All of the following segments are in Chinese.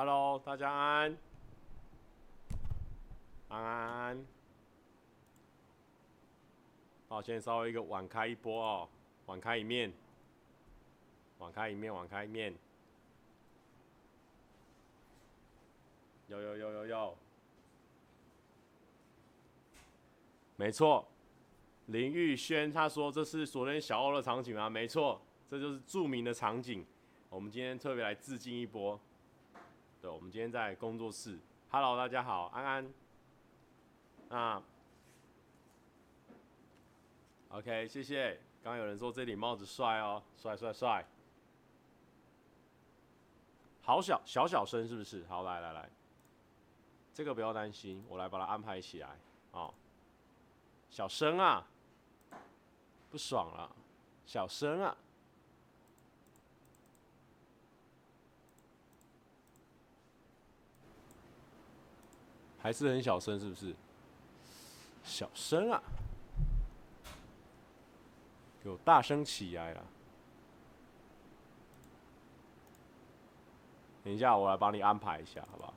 Hello，大家安安，安安。好，先稍微一个晚开一波哦，晚开一面，晚开一面，晚开一面。有有有有有，没错，林玉轩他说这是昨天小欧的场景吗？没错，这就是著名的场景。我们今天特别来致敬一波。我们今天在工作室。Hello，大家好，安安。那 OK，谢谢。刚刚有人说这顶帽子帅哦，帅帅帅。好小小小声是不是？好，来来来。这个不要担心，我来把它安排起来。哦，小声啊，不爽了，小声啊，还是很小声，是不是？小声啊，给我大声起来了。等一下，我来帮你安排一下，好不好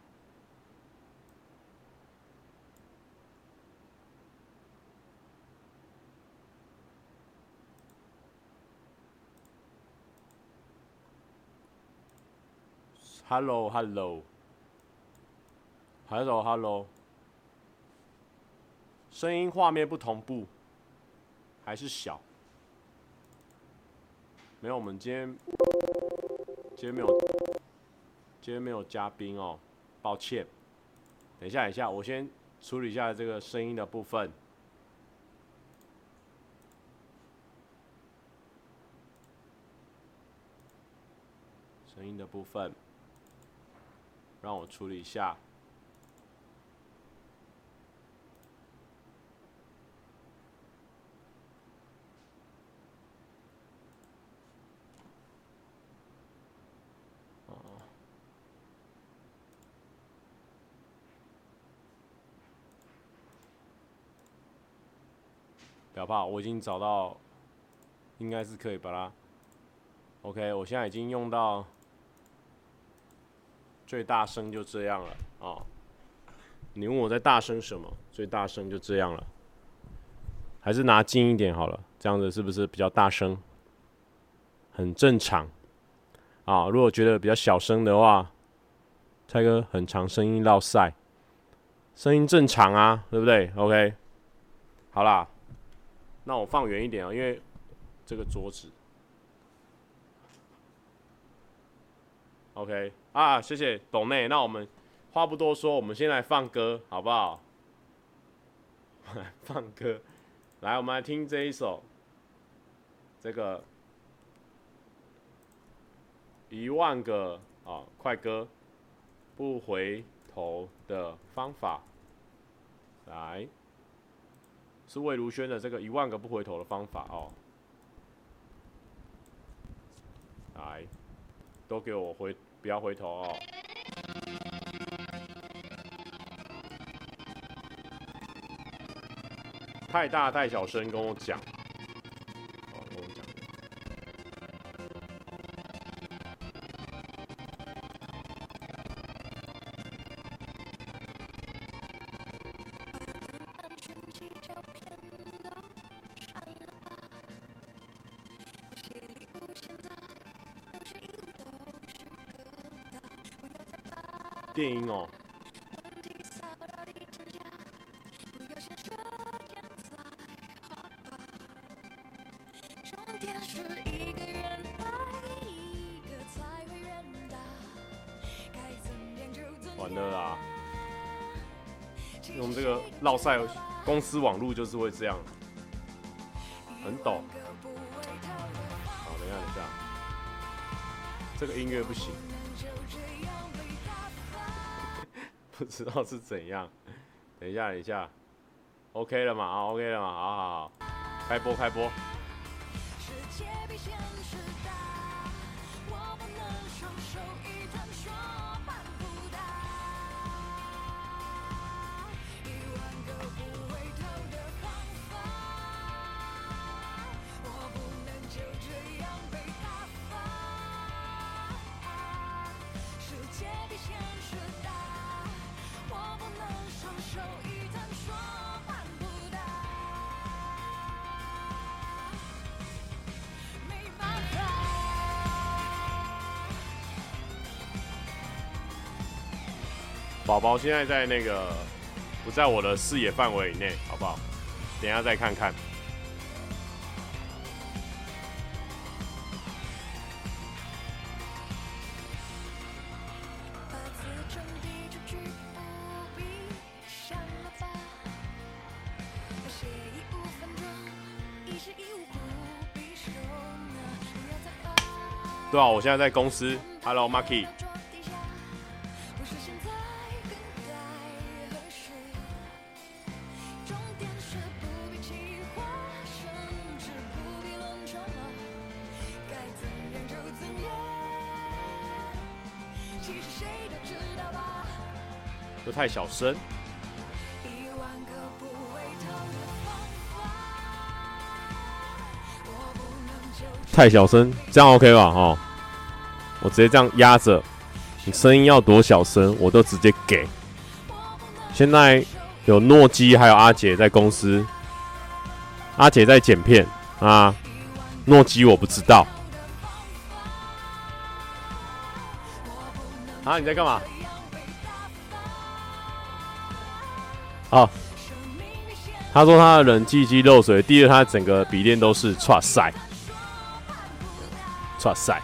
？Hello，Hello hello hello 声音画面不同步，还是小？没有，我们今天今天没有，今天没有嘉宾哦，抱歉。等一下，等一下，我先处理一下这个声音的部分。声音的部分。让我处理一下。不要怕，我已经找到，应该是可以把它。OK，我现在已经用到。最大声就这样了啊、你问我在大声什么？最大声就这样了，还是拿近一点好了，这样子是不是比较大声？很正常啊！如果觉得比较小声的话，蔡哥很长声音落赛，声音正常啊，对不对？OK，好啦，那我放远一点啊，因为这个桌子。OK。啊，谢谢董内。那我们话不多说，我们先来放歌，好不好？放歌，来，我们来听这一首，这个一万个啊快歌，不回头的方法，来，是魏如萱的这个一万个不回头的方法哦，来，都给我回。不要回头哦！太大太小声，跟我讲。电音哦，完了啦！用这个烙赛公司网路就是会这样，很抖。好，等一下，等一下，这个音乐不行。不知道是怎样，等一下，等一下，OK 了嘛？啊，OK 了嘛？好好好，开播，开播。宝宝现在在那个不在我的视野范围以内，好不好？等下再看看。对啊，我现在在公司。Hello，Marky。太小声。太小声，这样 OK 吧？哈，我直接这样压着，你声音要多小声，我都直接给。现在有诺基还有阿杰在公司，阿杰在剪片啊，诺基我不知道。啊，你在干嘛？好，他说他的冷气机漏水，第二他整个笔电都是剉赛。剉赛，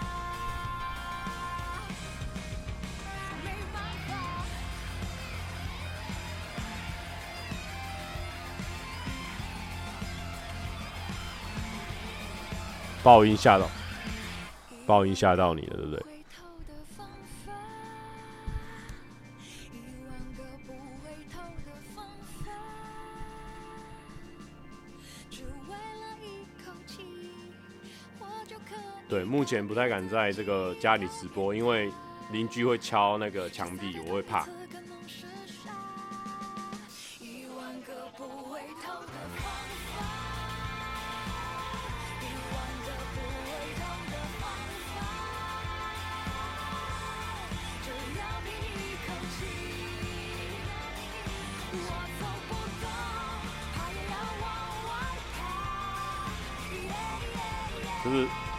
爆音吓到，爆音吓到你了，对不对？对，目前不太敢在这个家里直播，因为邻居会敲那个墙壁，我会怕。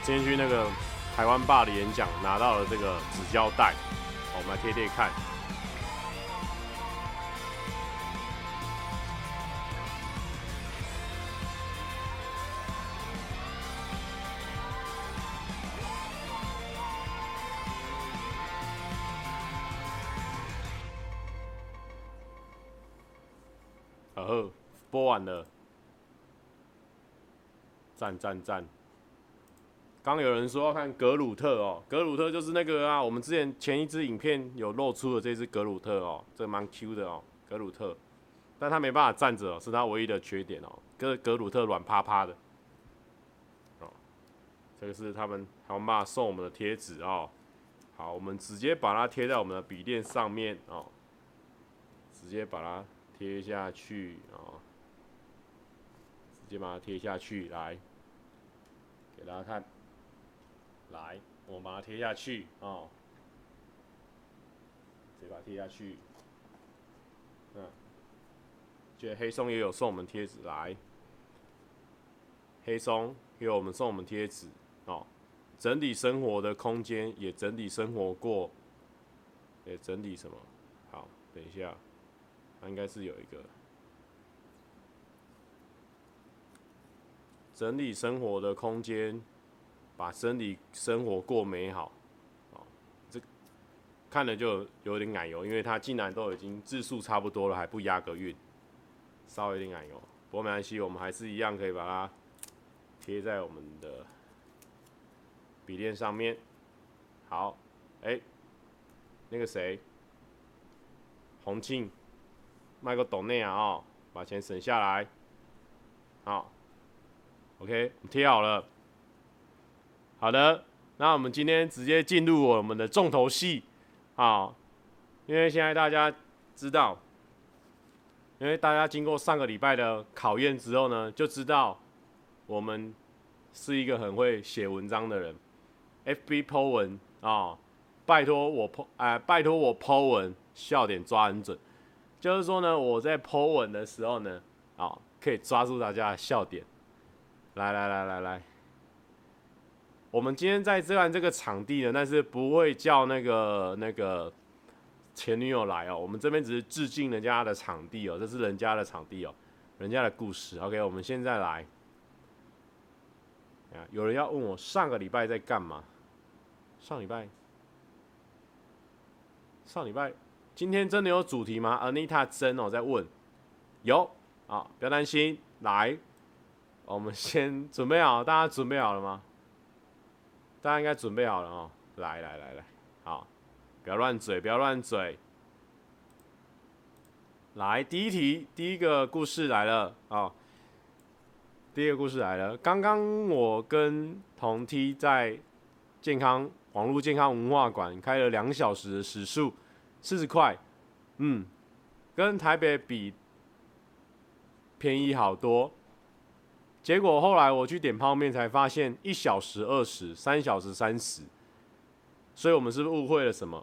今天去那个台湾爸的演讲，拿到了这个纸胶带，我们来贴贴看。哦，播完了，赞赞赞！刚有人说要看格鲁特哦，格鲁特就是那个啊，我们之前前一支影片有露出的这只格鲁特哦，这蛮 Q 的哦，格鲁特，但他没办法站着哦，是他唯一的缺点哦，格格鲁特软趴趴的，哦，这个是他们台湾爸送我们的贴纸哦，好，我们直接把它贴在我们的笔电上面哦，直接把它贴下去哦，直接把它贴下去，来，给大家看。来，我们把它贴下去哦，直接把它贴下去。嗯，觉得黑松也有送我们贴纸来，黑松也有我们送我们贴纸哦。整理生活的空间，也整理生活过，也整理什么？好，等一下，它应该是有一个整理生活的空间。把整理生活过美好，哦，这看了就有点奶油，因为他竟然都已经字数差不多了，还不押个韵，稍微有点奶油。不过没关系，我们还是一样可以把它贴在我们的笔电上面。好，哎、那个谁，洪庆，卖个斗内啊，哦，把钱省下来。好，OK，贴好了。好的，那我们今天直接进入我们的重头戏啊！因为现在大家知道，因为大家经过上个礼拜的考验之后呢，就知道我们是一个很会写文章的人。FB Po 文啊，拜托我 Po，哎，拜托我 Po 文，笑点抓很准。就是说呢，我在 Po 文的时候呢，啊，可以抓住大家的笑点。来来来来来。我们今天在这样这个场地呢，但是不会叫那个那个前女友来哦，我们这边只是致敬人家的场地哦，这是人家的场地哦，人家的故事。OK，我们现在来。啊，有人要问我上个礼拜在干嘛？上礼拜，上礼拜，今天真的有主题吗？Anita 真哦在问，有啊，不要担心，来，我们先准备好，大家准备好了吗？大家应该准备好了哦，来来来来，好，不要乱嘴，不要乱嘴。来，第一题，第一个故事来了啊。第一个故事来了。刚刚我跟同梯在健康网络健康文化馆开了两小时的时数，四十块，嗯，跟台北比便宜好多。结果后来我去点泡面才发现一小时二十，三小时三十，所以我们是不是误会了什么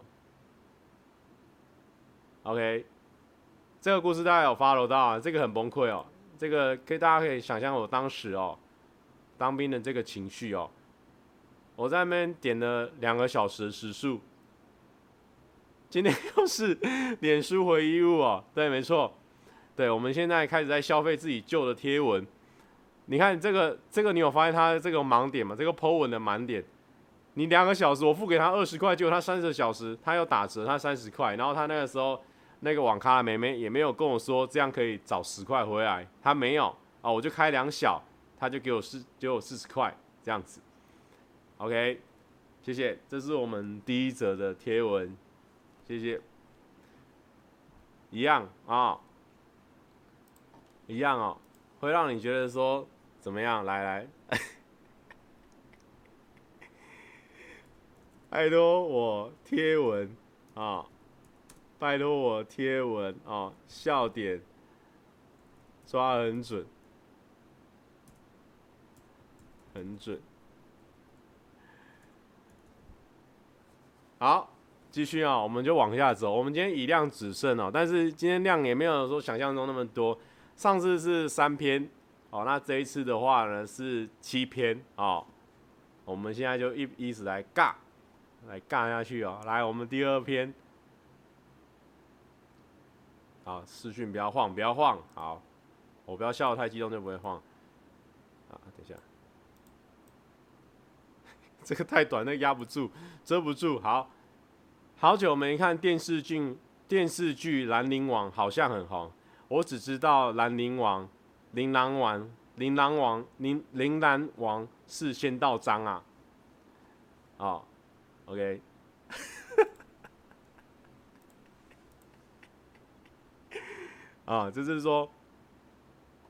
？OK，这个故事大家有 follow 到啊？这个很崩溃哦。这个可以，大家可以想象我当时哦，当兵的这个情绪哦。我在那边点了两个小时的时数，今天又是脸书回忆录哦。对，没错，对，我们现在开始在消费自己旧的贴文。你看这个，这个你有发现他这个盲点吗？这个 po 文的盲点，你两个小时我付给他二十块，结果他三十小时他要打折，他三十块，然后他那个时候。那个网咖的妹妹也没有跟我说这样可以找十块回来，他没有啊，我就开两小，他就给我四，给我四十块这样子。OK，谢谢，这是我们第一则的贴文，谢谢。一样啊、一样哦，会让你觉得说怎么样？来来，拜托我贴文啊。拜托我贴文啊，笑点抓很准，很准。好，继续啊，我们就往下走。我们今天以量取胜哦，但是今天量也没有说想象中那么多。上次是三篇哦，那这一次的话呢是七篇哦。我们现在就一一直来尬，来尬下去哦。来，我们第二篇。好，视讯不要晃，不要晃。好，我不要笑得太激动就不会晃。啊，等一下，这个太短，那压不住，遮不住。好，好久没看电视剧，电视剧《兰陵王》好像很红。我只知道兰陵王、琳琅王、琳琅王、琳琳琅王是仙道章啊。哦，OK。啊，就是说，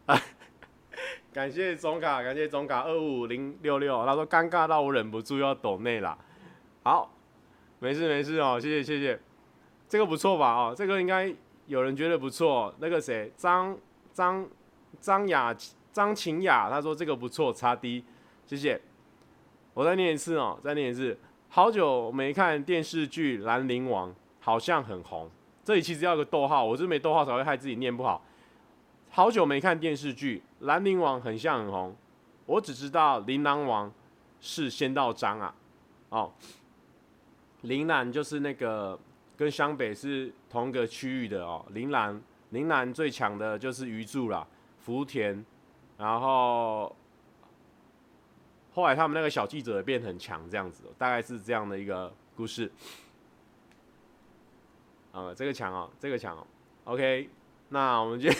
啊，感谢总卡，感谢总卡二五零六六，他说尴尬到我忍不住要抖内了。好，没事没事哦，谢谢谢谢，这个不错吧？哦，这个应该有人觉得不错。那个谁，张张张雅张晴雅，他说这个不错，差 D，谢谢。我再念一次哦，再念一次。好久没看电视剧《兰陵王》，好像很红。这里其实要个逗号，我是没逗号才会害自己念不好。好久没看电视剧，《兰陵王》很像很红，我只知道琳琅王是仙道章啊。哦，陵南就是那个跟湘北是同一个区域的哦。陵南，陵南最强的就是鱼柱啦，福田，然后后来他们那个小记者变很强，这样子，大概是这样的一个故事。啊、这个强哦，这个强哦，OK，那我们就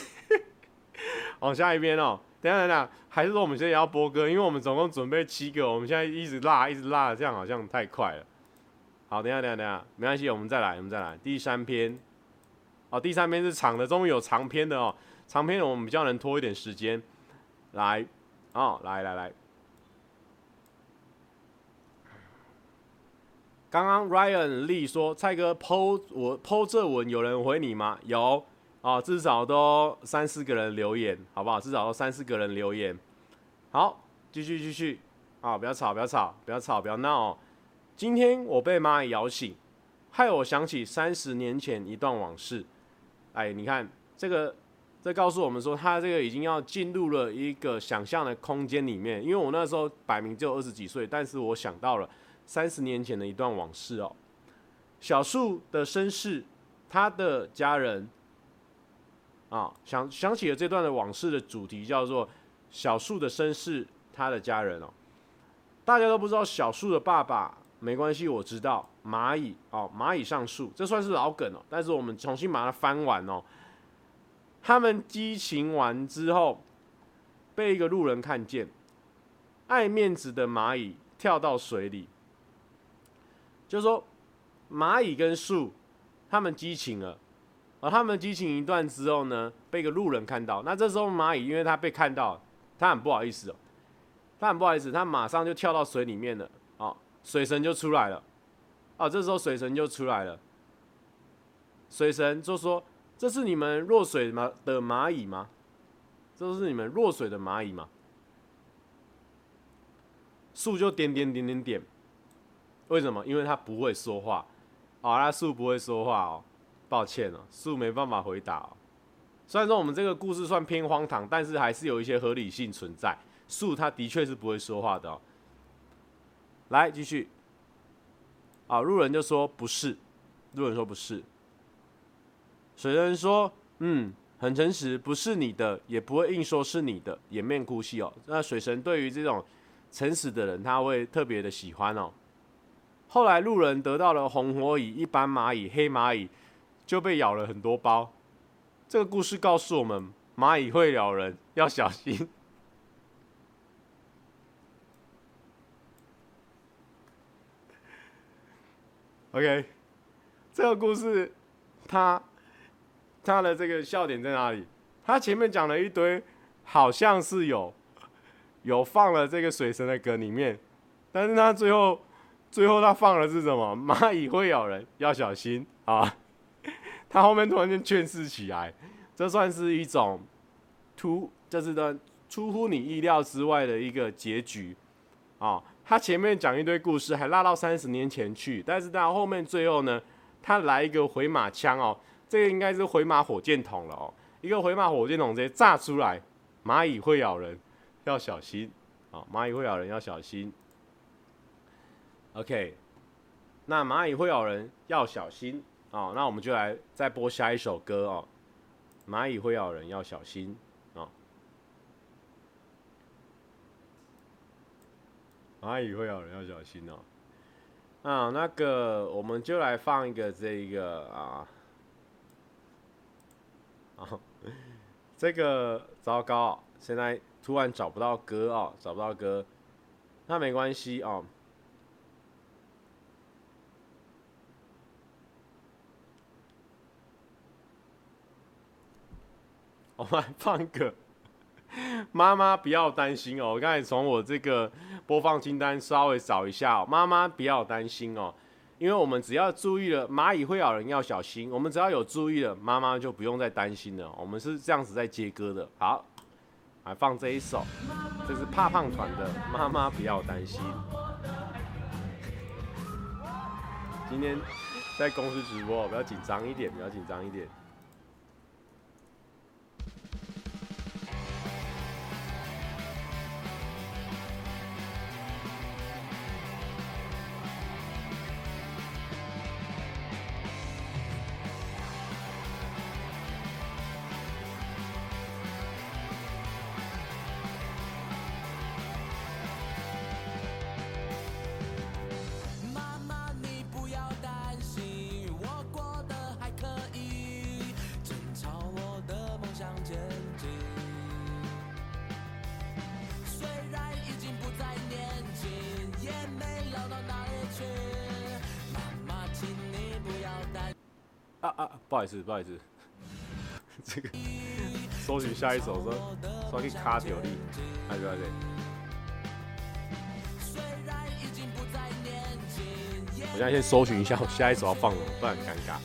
往下一边哦。等下等下，还是说我们现在要播歌？因为我们总共准备七个，我们现在一直拉，一直拉，这样好像太快了。好，等下等下等下，没关系，我们再来，我们再来。第三篇，哦，第三篇是长的，终于有长篇的哦。长篇的我们比较能拖一点时间。来，哦，来来来。刚刚 Ryan Lee 说：“蔡哥 po 我 po 这文，有人回你吗？有啊，至少都三四个人留言，好不好？至少都三四个人留言。好，继续继续啊！不要吵，不要吵，不要吵，不要闹哦。今天我被蚂蚁咬醒，害我想起三十年前一段往事。哎，你看这个，这告诉我们说，他这个已经要进入了一个想象的空间里面。因为我那时候摆明只有二十几岁，但是我想到了。”三十年前的一段往事哦，小树的身世他的家人啊，想想起了这段的往事的主题叫做小树的身世，他的家人哦，大家都不知道小树的爸爸，没关系，我知道蚂蚁哦，蚂蚁上树，这算是老梗哦，但是我们重新把它翻完哦。他们激情完之后，被一个路人看见，爱面子的蚂蚁跳到水里，就说蚂蚁跟树。他们激情了，而他们激情一段之后呢，被一个路人看到。那这时候蚂蚁，因为他被看到，他很不好意思哦，他很不好意思，他马上就跳到水里面了。哦，水神就出来了。哦，这时候水神就出来了。水神就说：“这是你们弱水吗的蚂蚁吗？这是你们弱水的蚂蚁吗？”树就点点点点点。为什么？因为它不会说话。好啦，树不会说话哦，抱歉哦，树没办法回答哦。虽然说我们这个故事算偏荒唐，但是还是有一些合理性存在。树它的确是不会说话的哦。来继续，啊，路人就说不是，路人说不是。水神说，嗯，很诚实，不是你的，也不会硬说是你的，掩面哭泣哦。那水神对于这种诚实的人，他会特别的喜欢哦。后来路人得到了红火蚁，一般蚂蚁、黑蚂蚁就被咬了很多包。这个故事告诉我们，蚂蚁会咬人，要小心。OK，这个故事，它他的这个笑点在哪里？他前面讲了一堆，好像是有 有放了这个水神的梗里面，但是他最后。最后他放的是什么？蚂蚁会咬人，要小心啊！他后面突然间劝世起来，这算是一种突，这是的出乎你意料之外的一个结局啊！他前面讲一堆故事，还拉到三十年前去，但是到后面最后呢，他来一个回马枪哦，这个应该是回马火箭筒了哦，一个回马火箭筒直接炸出来，蚂蚁会咬人，要小心啊！蚂蚁会咬人，要小心。OK，那蚂蚁会咬人，要小心哦。那我们就来再播下一首歌哦。蚂蚁会咬人，要小心哦。蚂蚁会咬人，要小心哦。啊，那个我们就来放一个这个啊，啊，这个糟糕，现在突然找不到歌哦，找不到歌，那没关系哦。我们放一个，妈妈不要担心哦。我刚才从我这个播放清单稍微找一下哦，妈妈不要担心哦，因为我们只要注意了蚂蚁会咬人要小心，我们只要有注意了，妈妈就不用再担心了。我们是这样子在接歌的。好，来放这一首，这是怕胖团的《妈妈不要担心》。今天在公司直播，比较紧张一点，比较紧张一点。啊啊不好意思，不好意思，这个搜寻下一首说说可以卡掉你，哎对对，我现在先搜寻一下，我下一首要放什么，不然很尴尬。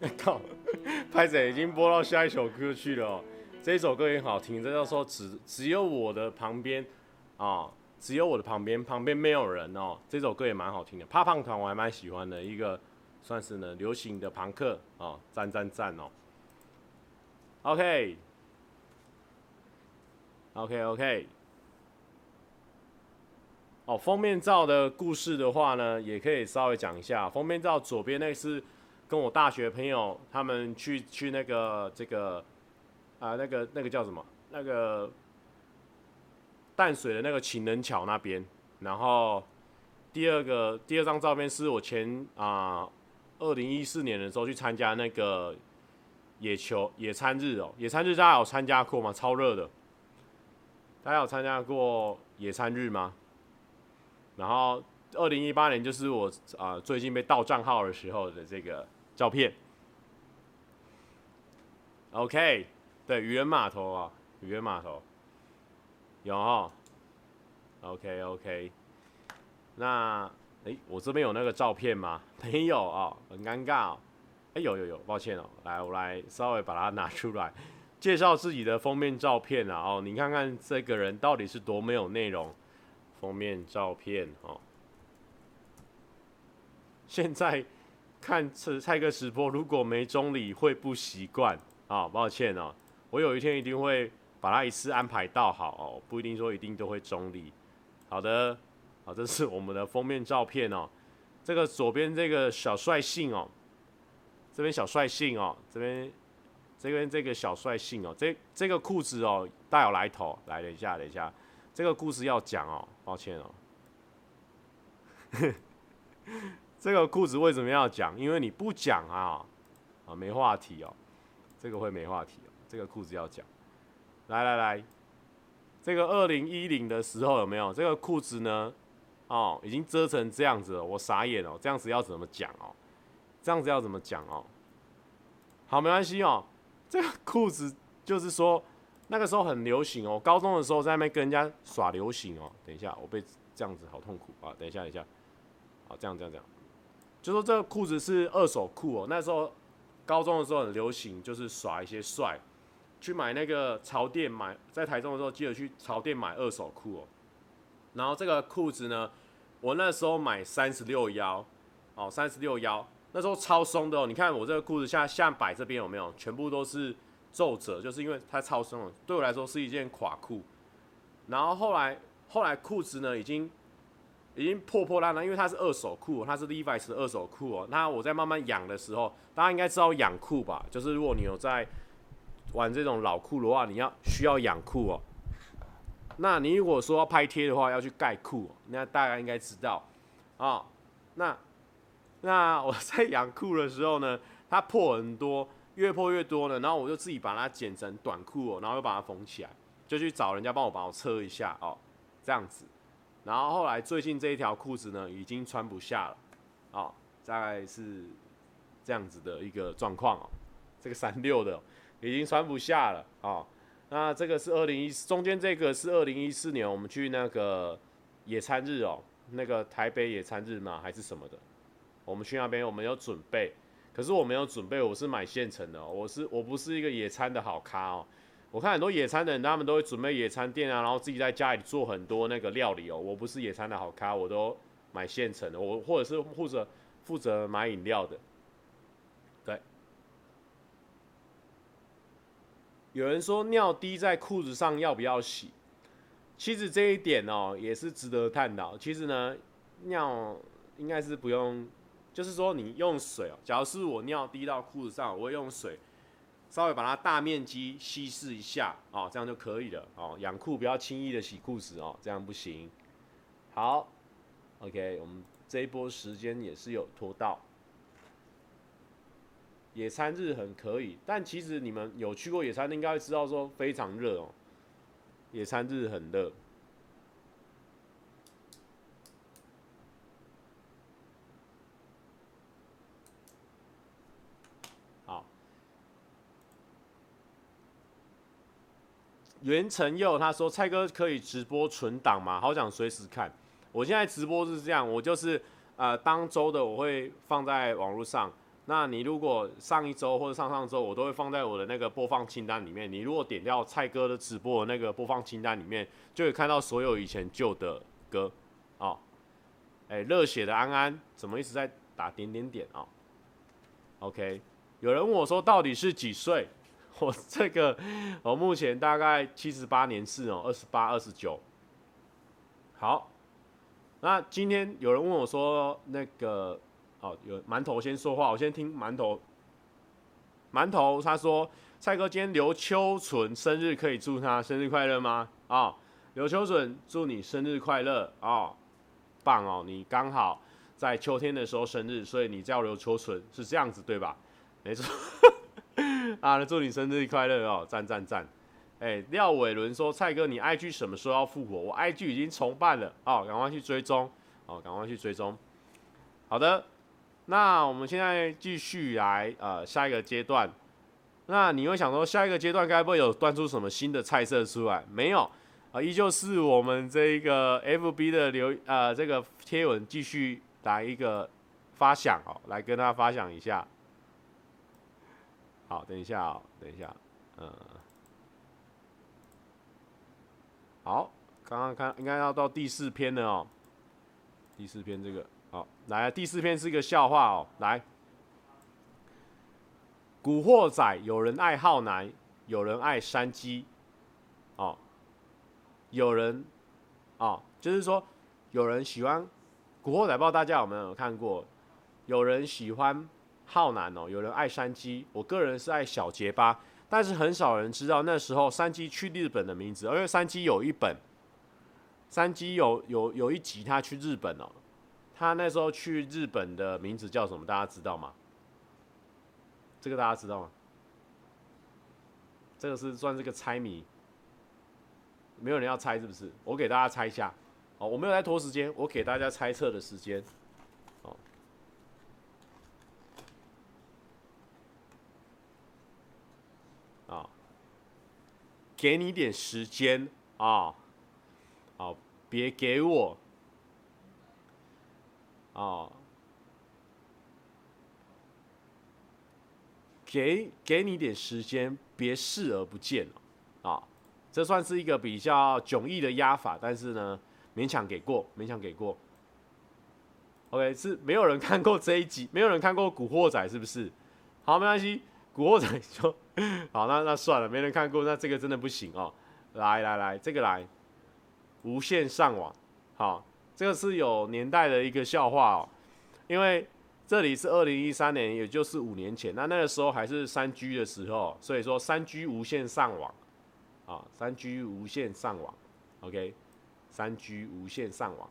靠，拍子已经播到下一首歌去了。这一首歌也很好听，这叫做只只有我的旁边啊，只有我的旁边，旁边没有人哦。这首歌也蛮好听的，怕胖团我还蛮喜欢的，一个算是呢流行的朋克啊，赞赞赞哦。OK，OK，OK，、哦，封面照的故事的话呢，也可以稍微讲一下。封面照左边那是。跟我大学朋友他们去去那个这个啊、那个那个叫什么那个淡水的那个情人桥那边，然后第二个第二张照片是我前啊二零一四年的时候去参加那个野球野餐日哦，野餐日大家有参加过吗？超热的，大家有参加过野餐日吗？然后二零一八年就是我啊、最近被盗账号的时候的这个。照片，OK，对，渔人码头啊，渔人码头有哈，OK OK，那哎、我这边有那个照片吗？没有啊，很尴尬。哦哎，有有有，抱歉哦，来，我来稍微把它拿出来，介绍自己的封面照片啊。哦，你看看这个人到底是多没有内容，封面照片哦，现在。看蔡蔡哥直播，如果没中理会不习惯啊，抱歉哦，我有一天一定会把它一次安排到好哦，不一定说一定都会中礼。好的，好，这是我们的封面照片哦。这个左边这个小帅性哦，这边小帅性哦，这边这边这个小帅性哦，这这个裤子哦大有来头。来，等一下，等一下，这个故事要讲哦，抱歉哦。这个裤子为什么要讲？因为你不讲啊，啊，没话题哦。这个会没话题哦。这个裤子要讲。来来来，这个二零一零的时候有没有？这个裤子呢？哦，已经遮成这样子了，我傻眼哦。这样子要怎么讲哦？这样子要怎么讲哦？好，没关系哦。这个裤子就是说那个时候很流行哦。高中的时候在那边跟人家耍流行哦。等一下，我被这样子好痛苦啊！等一下，等一下，好，这样这样这样。就说这个裤子是二手裤哦。那时候高中的时候很流行，就是耍一些帅，去买那个潮店买，在台中的时候记得去潮店买二手裤哦。然后这个裤子呢，我那时候买三十六腰，哦，三十六腰，那时候超松的哦。你看我这个裤子下下摆这边有没有？全部都是皱褶，就是因为它超松了，对我来说是一件垮裤。然后后来后来裤子呢已经已经破破烂烂，因为它是二手裤，它是 Levi's 的二手裤哦。那我在慢慢养的时候，大家应该知道养裤吧？就是如果你有在玩这种老裤的话，你要需要养裤哦。那你如果说要拍贴的话，要去盖裤，那大家应该知道啊。那那我在养裤的时候呢，它破很多，越破越多呢，然后我就自己把它剪成短裤哦，然后又把它缝起来，就去找人家帮我帮我测一下哦，这样子。然后后来最近这一条裤子呢，已经穿不下了，哦，大概是这样子的一个状况哦，这个三六的已经穿不下了哦。那这个是二零一四，中间这个是二零一四年我们去那个野餐日哦，那个台北野餐日嘛还是什么的，我们去那边我们有准备，可是我没有准备，我是买现成的，哦我是我不是一个野餐的好咖哦，我看很多野餐的人他们都会准备野餐垫啊，然后自己在家里做很多那个料理哦，我不是野餐的好咖，我都买现成的，我或者是负责负责买饮料的。对有人说尿滴在裤子上要不要洗？其实这一点哦也是值得探讨。其实呢，尿应该是不用，就是说你用水哦，假如是我尿滴到裤子上，我会用水稍微把它大面积稀释一下哦，这样就可以了哦。养裤不要轻易的洗裤子哦，这样不行。好，OK，我们这一波时间也是有拖到。野餐日很可以，但其实你们有去过野餐，应该会知道说非常热哦。野餐日很热。袁成佑他说：“蔡哥可以直播存档吗？好想随时看。”我现在直播是这样，我就是呃当周的我会放在网络上。那你如果上一周或者上上周，我都会放在我的那个播放清单里面。你如果点掉蔡哥的直播的那个播放清单里面，就会看到所有以前旧的歌，哦，哎、热血的安安怎么一直在打点点点啊、？OK，有人问我说到底是几岁？我这个我目前大概七十八年次哦，二十八、二十九。好，那今天有人问我说那个。哦，有馒头先说话，我先听馒头。馒头他说：“蔡哥，今天刘秋纯生日，可以祝他生日快乐吗？”啊、哦，刘秋纯，祝你生日快乐啊、哦！棒哦，你刚好在秋天的时候生日，所以你叫刘秋纯是这样子对吧？没错。啊，那祝你生日快乐哦！赞赞赞！哎，廖伟伦说：“蔡哥，你 IG 什么时候要复活？我 IG 已经重办了哦，赶快去追踪哦，赶快去追踪。好的。”那我们现在继续来呃下一个阶段，那你会想说下一个阶段该不会有端出什么新的菜色出来？没有啊、呃，依旧是我们这个 FB 的留呃这个贴文继续来一个发想哦，来跟大家发想一下。好，等一下哦，等一下，嗯，好，刚刚看应该要到第四篇了哦，第四篇这个。好，来第四篇是一个笑话哦。来，古惑仔有人爱浩南，有人爱山鸡，哦，有人，哦，就是说有人喜欢古惑仔，不知道大家有没有看过？有人喜欢浩南哦，有人爱山鸡。我个人是爱小结巴，但是很少人知道那时候山鸡去日本的名字，因为山鸡有一本，山鸡有有有一集他去日本哦。他那时候去日本的名字叫什么？大家知道吗？这个大家知道吗？这个是算这个猜谜，没有人要猜是不是？我给大家猜一下。哦，我没有在拖时间，我给大家猜测的时间。给你点时间啊，好，别给我啊，给给你点时间，别视而不见啊,啊，这算是一个比较迥异的压法，但是呢，勉强给过，勉强给过。OK，是没有人看过这一集，没有人看过《古惑仔》，是不是？好，没关系。古惑仔》就好，那那算了，没人看过，那这个真的不行哦。来来来，这个来，无线上网，好，这个是有年代的一个笑话哦，因为。这里是二零一三年，也就是五年前。那那个时候还是三 G 的时候，所以说三 G 无线上网，啊，三 G 无线上网，OK，三 G 无线上网，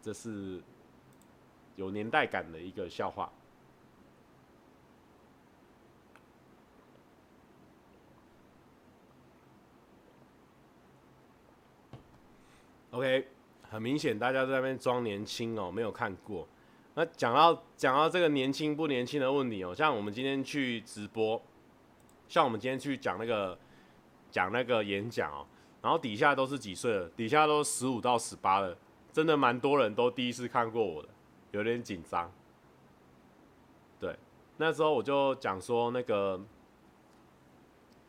这是有年代感的一个笑话。OK，很明显大家在那边装年轻哦，没有看过。那讲到讲到这个年轻不年轻的问题哦，像我们今天去直播，像我们今天去讲那个讲那个演讲哦，然后底下都是几岁了？底下都十五到十八了，真的蛮多人都第一次看过我的，有点紧张。对，那时候我就讲说那个，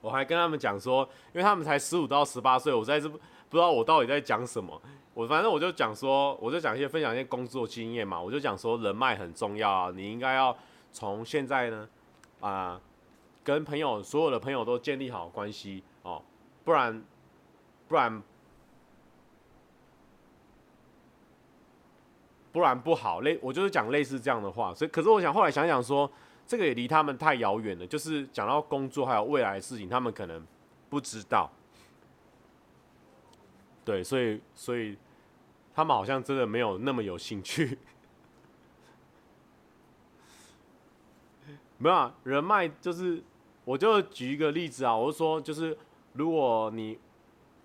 我还跟他们讲说，因为他们才十五到十八岁，我在这不知道我到底在讲什么。我反正我就讲说，我就讲一些分享一些工作经验嘛，我就讲说人脉很重要啊，你应该要从现在呢，啊、跟朋友所有的朋友都建立好关系哦，不然不然不然不好类，我就是讲类似这样的话，所以可是我想后来想想说，这个也离他们太遥远了，就是讲到工作还有未来的事情，他们可能不知道。对，所以所以他们好像真的没有那么有兴趣。没有啊，人脉就是，我就举一个例子啊，我就说，就是如果你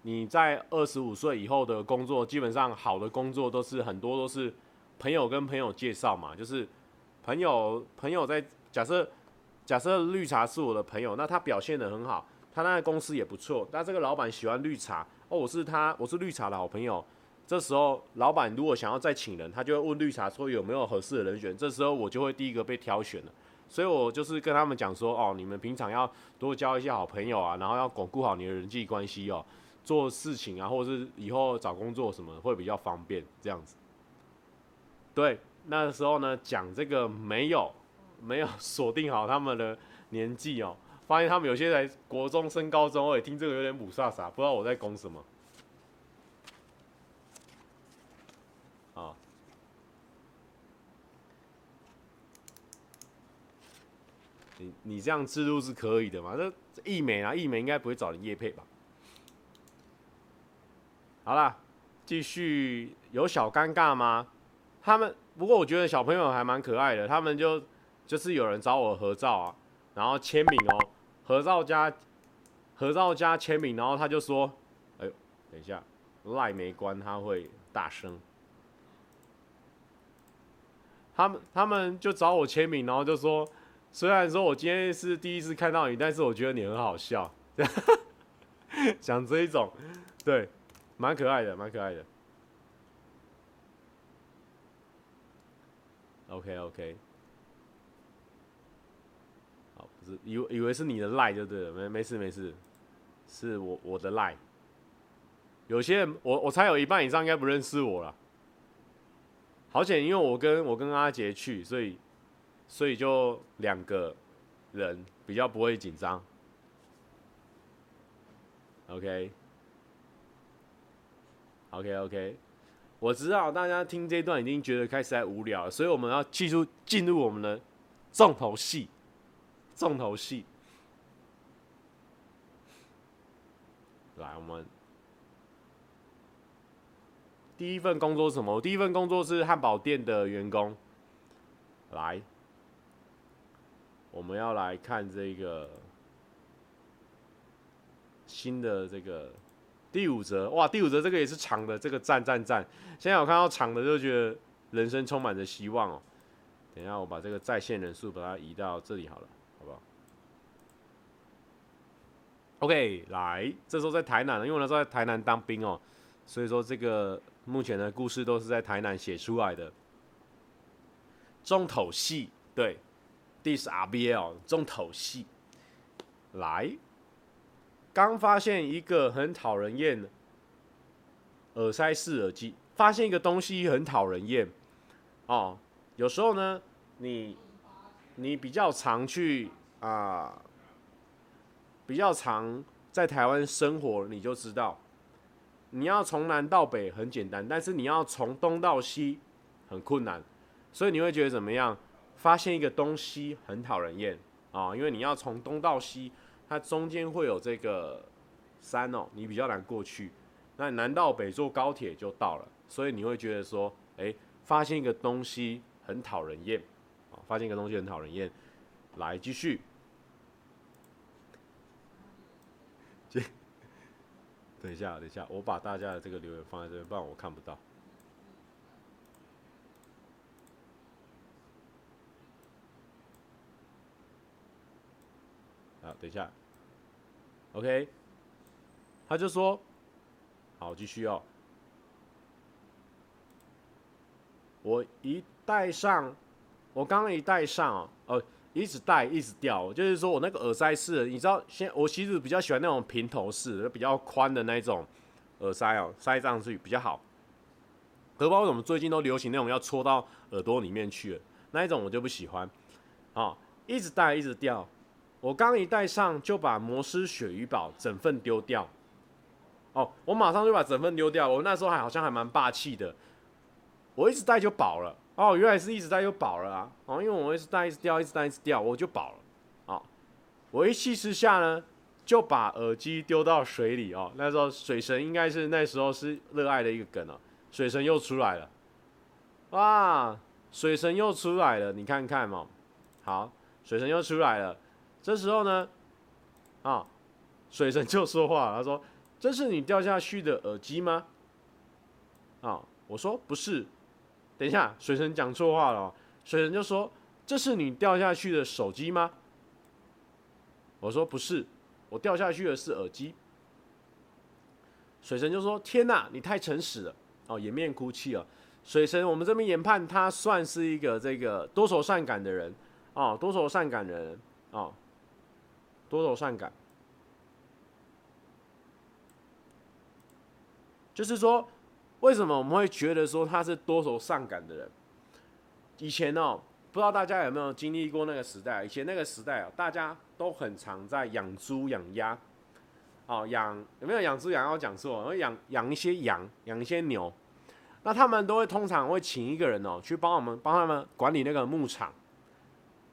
你在二十五岁以后的工作，基本上好的工作都是很多都是朋友跟朋友介绍嘛，就是朋友朋友在假设假设绿茶是我的朋友，那他表现的很好，他那个公司也不错，但这个老板喜欢绿茶。哦，我是他，我是绿茶的好朋友。这时候，老板如果想要再请人，他就会问绿茶说有没有合适的人选。这时候，我就会第一个被挑选了。所以我就是跟他们讲说，哦，你们平常要多交一些好朋友啊，然后要巩固好你的人际关系哦，做事情啊，或者是以后找工作什么会比较方便，这样子。对，那时候呢，讲这个没有没有 锁定好他们的年纪哦。发现他们有些在国中升高中，我也听这个有点雾煞煞，不知道我在讲什么。啊，你你这样制度是可以的吗？这义美啊，义美应该不会找你业配吧？好啦，继续有小尴尬吗？他们不过我觉得小朋友还蛮可爱的，他们就就是有人找我合照啊，然后签名哦。合照加合照加签名，然后他就说：“哎，等一下，赖没关，他会大声。”他们他们就找我签名，然后就说：“虽然说我今天是第一次看到你，但是我觉得你很好笑。”讲这一种，对，蛮可爱的，蛮可爱的。OK OK。以以为是你的赖就对了，没没事没事，是我我的赖。有些人我我猜有一半以上应该不认识我了。好险，因为我跟我跟阿杰去，所以所以就两个人比较不会紧张。OK OK OK，我知道大家听这段已经觉得开始在无聊了，所以我们要继续进入我们的重头戏。重头戏，来，我们第一份工作是什么？第一份工作是汉堡店的员工。来，我们要来看这个新的这个第五则。哇，第五则这个也是长的，这个赞赞赞！现在我看到长的就觉得人生充满着希望哦。等一下，我把这个在线人数把它移到这里好了。OK，来，这时候在台南，因为我那时候在台南当兵哦，所以说这个目前的故事都是在台南写出来的。重头戏，对，This RBL 重头戏来，刚发现一个很讨人厌的耳塞式耳机，发现一个东西很讨人厌哦。有时候呢，你你比较常去啊、比较常在台湾生活，你就知道，你要从南到北很简单，但是你要从东到西很困难，所以你会觉得怎么样？发现一个东西很讨人厌啊，因为你要从东到西，它中间会有这个山哦，你比较难过去。那南到北坐高铁就到了，所以你会觉得说，哎，发现一个东西很讨人厌啊，发现一个东西很讨人厌。来继续，等一下，等一下，我把大家的这个留言放在这边，不然我看不到。啊等一下，OK，他就说，好，继续哦。我一戴上，我刚刚一戴上哦，呃，一直戴一直掉，就是说我那个耳塞式，你知道，现我其实比较喜欢那种平头式的，比较宽的那种耳塞哦，塞上去比较好。可不知道为什么最近都流行那种要戳到耳朵里面去了，那一种我就不喜欢，啊，一直戴一直掉。我刚一戴上就把摩斯鳕鱼堡整份丢掉，哦，我马上就把整份丢掉。我那时候还好像还蛮霸气的，我一直戴就饱了。哦，原来是一直戴就饱了啊！哦，因为我一直戴一直掉，一直戴一直掉，我就饱了。哦，我一气之下呢，就把耳机丢到水里哦。那时候水神应该是那时候是热爱的一个梗哦，水神又出来了，哇，水神又出来了，你看看嘛，好，水神又出来了。这时候呢，啊，水神就说话，他说：“这是你掉下去的耳机吗？”啊，我说不是。等一下，水神讲错话了。水神就说：“这是你掉下去的手机吗？”我说不是，我掉下去的是耳机。水神就说：“天哪，你太诚实了。”哦，掩面哭泣了。水神，我们这边研判他算是一个这个多愁善感的人，哦，多愁善感的人，哦。多愁善感，就是说，为什么我们会觉得说他是多愁善感的人？以前哦，不知道大家有没有经历过那个时代？以前那个时代哦，大家都很常在养猪养鸭，哦，养有没有养猪养鸭？讲错，会养养一些羊，养一些牛。那他们都会通常会请一个人哦，去帮我们帮他们管理那个牧场。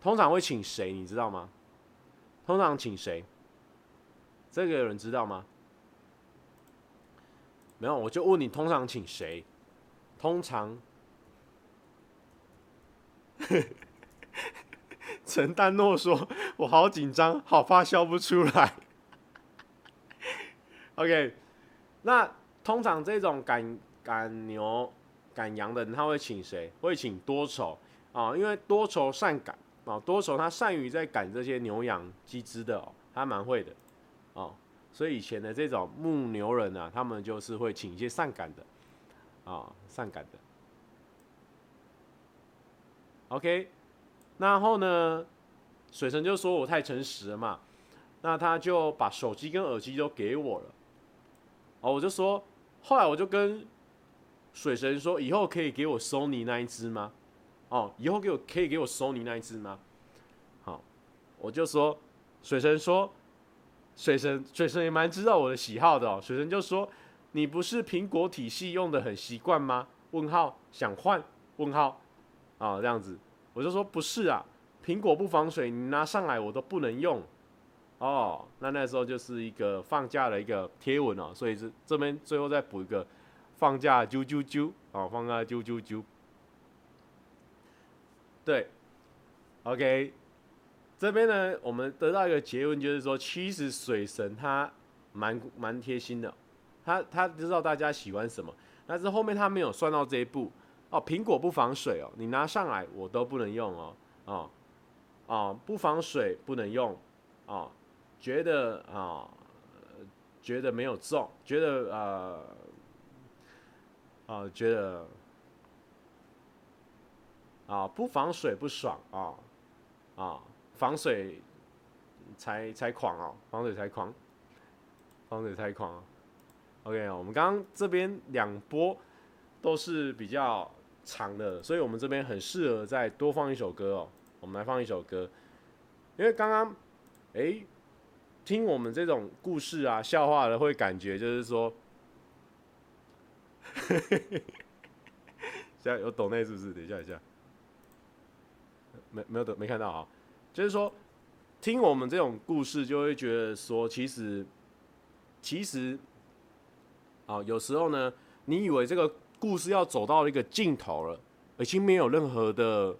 通常会请谁？你知道吗？通常请谁？这个有人知道吗？没有，我就问你，通常请谁？通常，陈丹诺说：“我好紧张，好怕笑不出来。”OK，那通常这种赶赶牛、赶羊的人，他会请谁？会请多愁啊，因为多愁善感。哦，多愁他善于在赶这些牛羊鸡只的哦，他蛮会的，哦，所以以前的这种牧牛人啊，他们就是会请一些善赶的，啊、哦，善赶的。OK，然后呢，水神就说我太诚实了嘛，那他就把手机跟耳机都给我了，哦，我就说，后来我就跟水神说，以后可以给我 Sony 那一只吗？哦，以后给我可以给我收你那一只吗？好，我就说，水神说，水神水神也蛮知道我的喜好的哦。水神就说，你不是苹果体系用的很习惯吗？问号想换？问号啊，这样子，我就说不是啊，苹果不防水，你拿上来我都不能用。哦，那那时候就是一个放假的一个贴文哦，所以这这边最后再补一个放假啾啾啾啊，放假啾啾啾。对，OK，这边呢，我们得到一个结论，就是说，其实水神他蛮蛮贴心的，他他知道大家喜欢什么，但是后面他没有算到这一步哦。苹果不防水哦，你拿上来我都不能用哦，哦，哦，不防水不能用，哦，觉得啊、觉得没有中，觉得呃，啊、觉得。啊，不防水不爽啊，啊，防水才才狂哦，防水才狂，防水才狂。OK，我们刚刚这边两波都是比较长的，所以我们这边很适合再多放一首歌哦。我们来放一首歌，因为刚刚哎，听我们这种故事啊、笑话的，会感觉就是说，现在有抖内是不是？等一下，等一下，没没有的，没看到啊。就是说，听我们这种故事，就会觉得说，其实，其实，啊，有时候呢，你以为这个故事要走到一个尽头了，已经没有任何的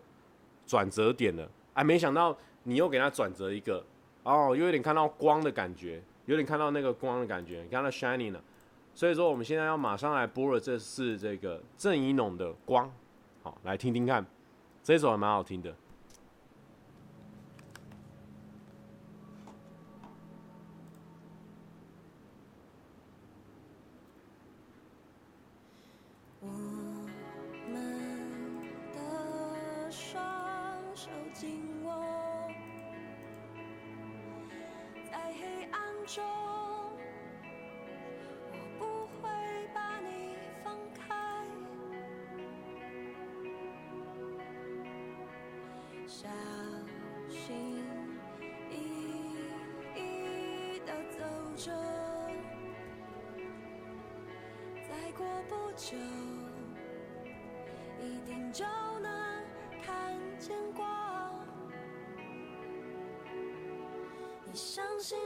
转折点了，哎，没想到你又给他转折一个，哦，又有点看到光的感觉，有点看到那个光的感觉，你看到 shining 了。所以说，我们现在要马上来播的，这是这个郑宜农的《光》，好，来听听看，这首还蛮好听的。中，我不会把你放开。小心翼翼地走着，再过不久，一定就能看见光。你相信？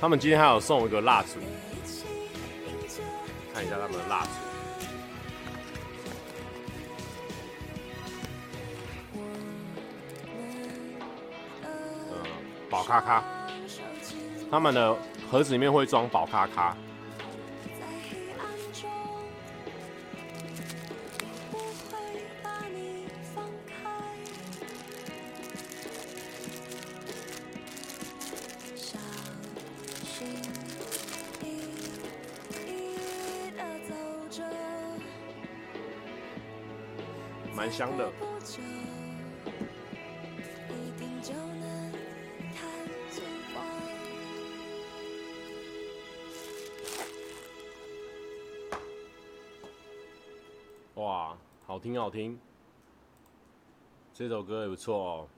他们今天还有送我一个蜡烛，看一下他们的蜡烛。呃，宝咖咖，他们的盒子里面会装宝咖咖。这首歌也不错哦。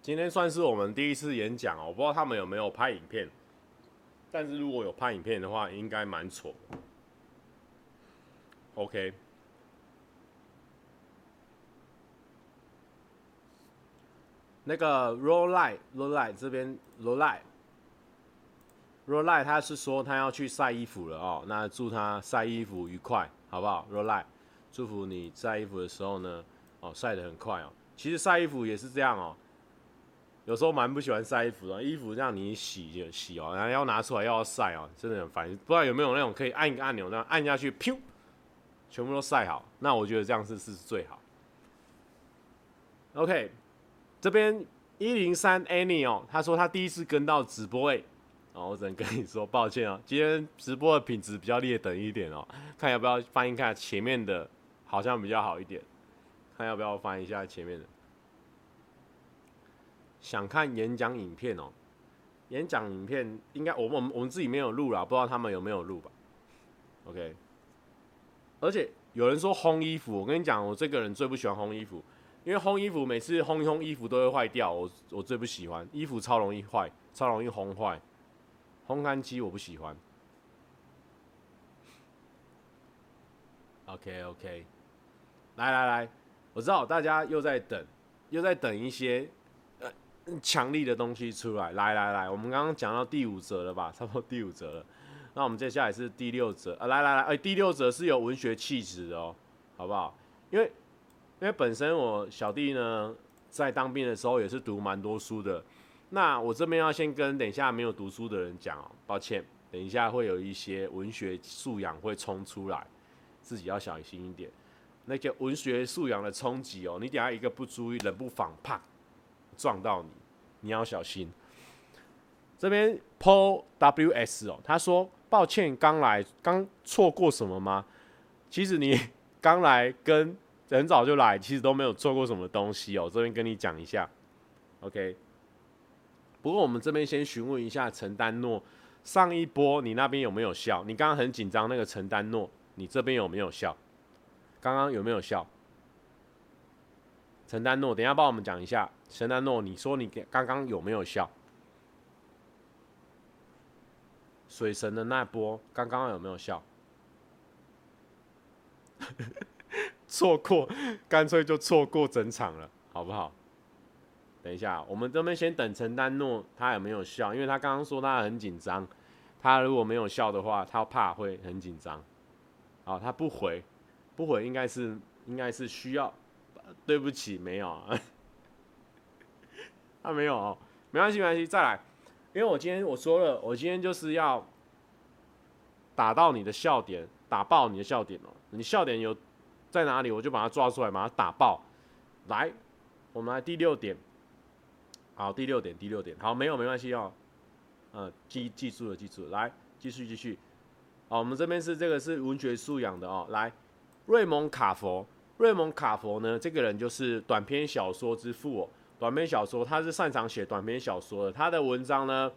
今天算是我们第一次演讲哦，我不知道他们有没有拍影片。但是如果有拍影片的话，应该蛮丑。OK，那个 Roll Light，Roll Light 这边 Roll Light，Roll 他是说他要去晒衣服了哦，那祝他晒衣服愉快，好不好？Roll 祝福你晒衣服的时候呢，哦晒得很快哦。其实晒衣服也是这样哦，有时候蛮不喜欢晒衣服的，衣服让你洗就洗哦，然后要拿出来又要晒哦，真的很烦。不知道有没有那种可以按一个按钮，那按下去，噗，全部都晒好。那我觉得这样是是最好。OK，这边一零三 Annie 哦，他说他第一次跟到直播诶。哦，我只能跟你说抱歉哦，今天直播的品质比较劣等一点哦，看要不要翻一看前面的，好像比较好一点，看要不要翻一下前面的。想看演讲影片哦，演讲影片应该我们我们自己没有录啦，不知道他们有没有录吧？OK，而且有人说烘衣服，我跟你讲，我这个人最不喜欢烘衣服，因为烘衣服每次烘一烘衣服都会坏掉，我我最不喜欢，衣服超容易坏，超容易烘坏。烘干机我不喜欢。OK OK，来来来，我知道大家又在等，又在等一些呃强力的东西出来。来来来，我们刚刚讲到第五则了吧？差不多第五则了。那我们接下来是第六则啊！来来来，哎、第六则是有文学气质的哦，好不好？因为因为本身我小弟呢在当兵的时候也是读蛮多书的。那我这边要先跟等一下没有读书的人讲哦，抱歉，等一下会有一些文学素养会冲出来，自己要小心一点。那个文学素养的冲击哦，你等下一个不注意，冷不防啪撞到你，你要小心。这边 Paul WS 哦，他说抱歉，刚来，刚错过什么吗？其实你 刚来跟很早就来，其实都没有错过什么东西哦。这边跟你讲一下，OK。不过我们这边先询问一下陈丹诺，上一波你那边有没有笑？你刚刚很紧张，那个陈丹诺，你这边有没有笑？刚刚有没有笑？陈丹诺，等下帮我们讲一下，陈丹诺，你说你刚刚有没有笑？水神的那波刚刚有没有笑？错过，干脆就错过整场了，好不好？等一下，我们这边先等陈丹诺他有没有笑，因为他刚刚说他很紧张，他如果没有笑的话，他怕会很紧张。好，他不回，不回应该是应该是需要，对不起，没有，他没有哦，没关系没关系，再来，因为我今天我说了，我今天就是要打到你的笑点，打爆你的笑点哦，你笑点有在哪里，我就把它抓出来，把它打爆。来，我们来第六点。好，第六点，第六点，好，没有，没关系哦，嗯，记记住了，记住了，来，继续继续，好，我们这边是这个是文学素养的哦，来，瑞蒙卡佛，瑞蒙卡佛呢，这个人就是短篇小说之父哦，短篇小说，他是擅长写短篇小说的，他的文章呢，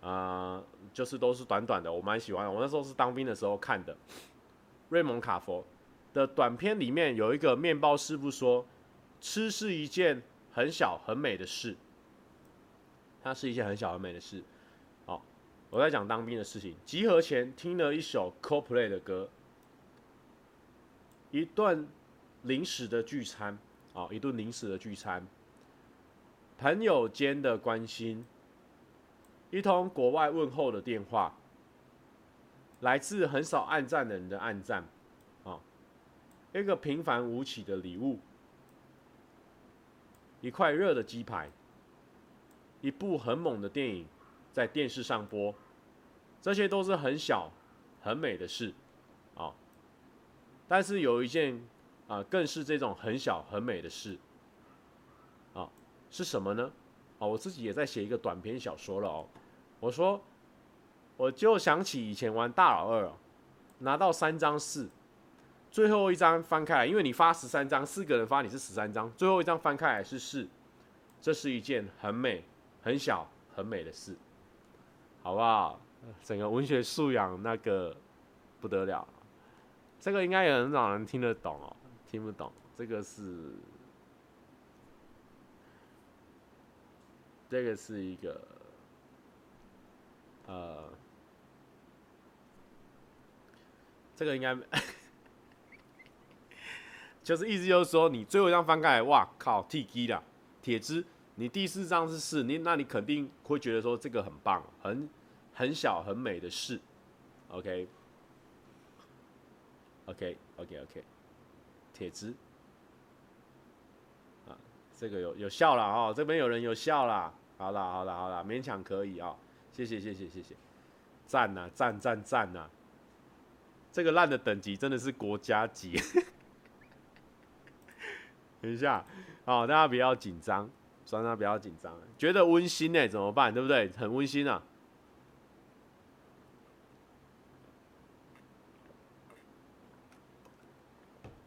呃，就是都是短短的，我蛮喜欢的，我那时候是当兵的时候看的，瑞蒙卡佛的短篇里面有一个面包师傅说，吃是一件很小很美的事。它是一件很小很美的事。好，我在讲当兵的事情。集合前听了一首 Coldplay 的歌，一顿临时的聚餐，啊，一顿临时的聚餐，朋友间的关心，一通国外问候的电话，来自很少按赞的人的按赞，啊，一个平凡无奇的礼物，一块热的鸡排。一部很猛的电影在电视上播，这些都是很小很美的事，啊，但是有一件啊，更是这种很小很美的事，啊，是什么呢？啊，我自己也在写一个短篇小说了哦。我说，我就想起以前玩大老二，哦拿到三张四，最后一张翻开来，因为你发十三张，四个人发你是十三张，最后一张翻开来是四，这是一件很美。很小很美的事，好不好？整个文学素养那个不得了，这个应该有很少人听得懂哦，听不懂。这个是，这个是一个，呃，这个应该，就是意思就是说，你最后一张翻开，哇靠，T G 了，铁枝。你第四张是四，你那你肯定会觉得说这个很棒，很很小很美的事，OK，OK，OK，OK，铁枝，啊，这个有有效了哦，这边有人有效了，好了好了好了，勉强可以啊、哦，谢谢谢谢谢谢，赞呐赞赞赞呐，这个烂的等级真的是国家级，等一下，哦，大家不要紧张。大家不要紧张，觉得温馨呢，怎么办？对不对？很温馨啊。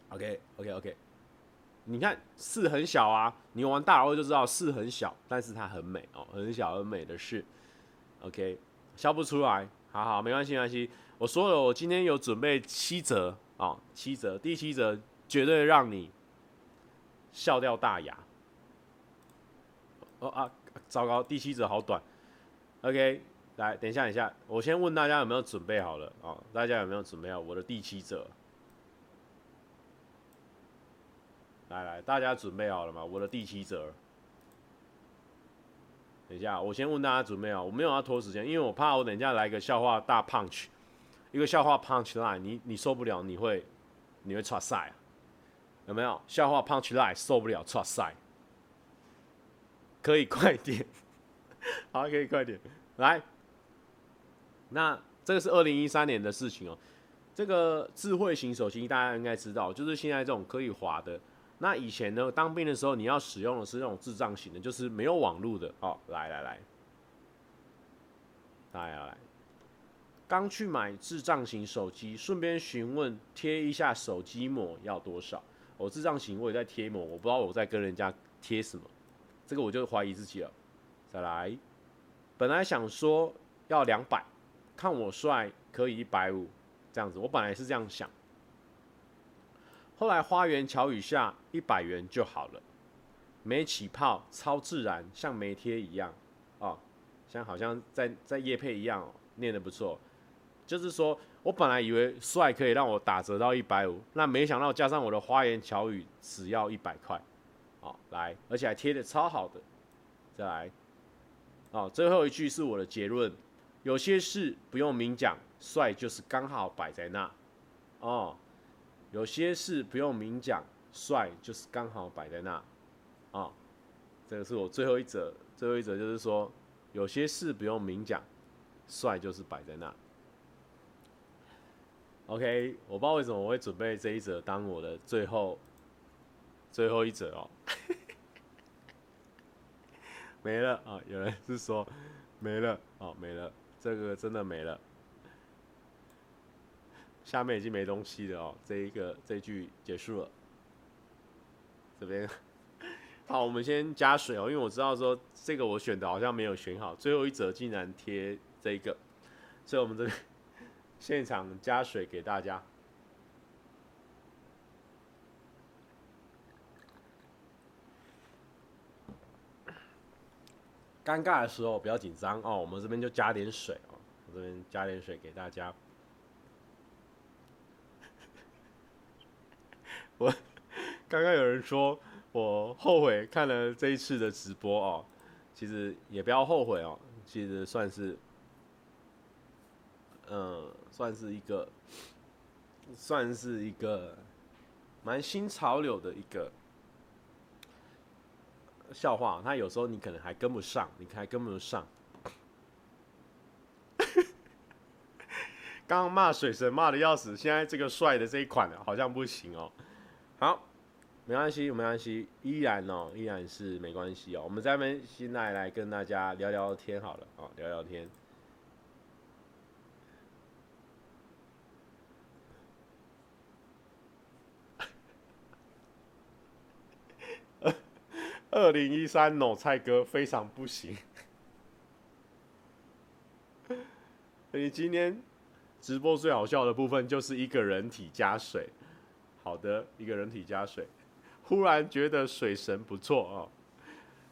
OK，OK，OK。你看四很小啊，你玩大老二就知道四很小，但是它很美哦，很小很美的事。OK，笑不出来，好好，没关系，没关系。我说了，我今天有准备七折啊、哦，七折，第七折绝对让你笑掉大牙。啊，糟糕，第七则好短。OK，来，等一下，等一下，我先问大家有没有准备好了哦，大家有没有准备好我的第七则？来来，大家准备好了吗？我的第七则。等一下，我先问大家准备好，我没有要拖时间，因为我怕我等一下来个笑话大 punch，一个笑话 punch line，你你受不了，你会你会剉赛？有没有笑话 punch line 受不了剉赛？可以快点，好，可以快点来。那这个是二零一三年的事情哦。这个智慧型手机大家应该知道，就是现在这种可以滑的。那以前呢，当兵的时候你要使用的是那种智障型的，就是没有网络的。哦，来来来，来来来，刚去买智障型手机，顺便询问贴一下手机膜要多少？我智障型我也在贴膜，我不知道我在跟人家贴什么。这个我就怀疑自己了。再来，本来想说要两百，看我帅可以一百五，这样子。我本来是这样想，后来花言巧语下一百元就好了，没起泡，超自然，像没贴一样哦，像好像在在夜配一样哦，念得不错。就是说我本来以为帅可以让我打折到一百五，那没想到加上我的花言巧语，只要一百块。好，来，而且还贴的超好的，再来，哦，最后一句是我的结论，有些事不用明讲，帅就是刚好摆在那，哦，有些事不用明讲，帅就是刚好摆在那，哦，这个是我最后一则，最后一则就是说，有些事不用明讲，帅就是摆在那。OK，我不知道为什么我会准备这一则当我的最后。最后一则哦，没了啊！有人是说没了哦，没了，这个真的没了。下面已经没东西了哦，这一个这一句结束了。这边 好，我们先加水哦，因为我知道说这个我选的好像没有选好，最后一则竟然贴这一个，所以我们这边现场加水给大家。尴尬的时候不要紧张哦，我们这边就加点水哦，我这边加点水给大家。我刚刚有人说我后悔看了这一次的直播哦，其实也不要后悔哦，其实算是，嗯，算是一个，算是一个蛮新潮流的一个。笑话，他有时候你可能还跟不上，你还跟不上。刚骂水神骂的要死，现在这个帅的这一款好像不行哦。好，没关系，没关系，依然哦，依然是没关系哦。我们这边现在来跟大家聊聊天好了哦，聊聊天。二零一三 no 蔡哥非常不行。你今天直播最好笑的部分就是一个人体加水。好的，一个人体加水，忽然觉得水神不错哦。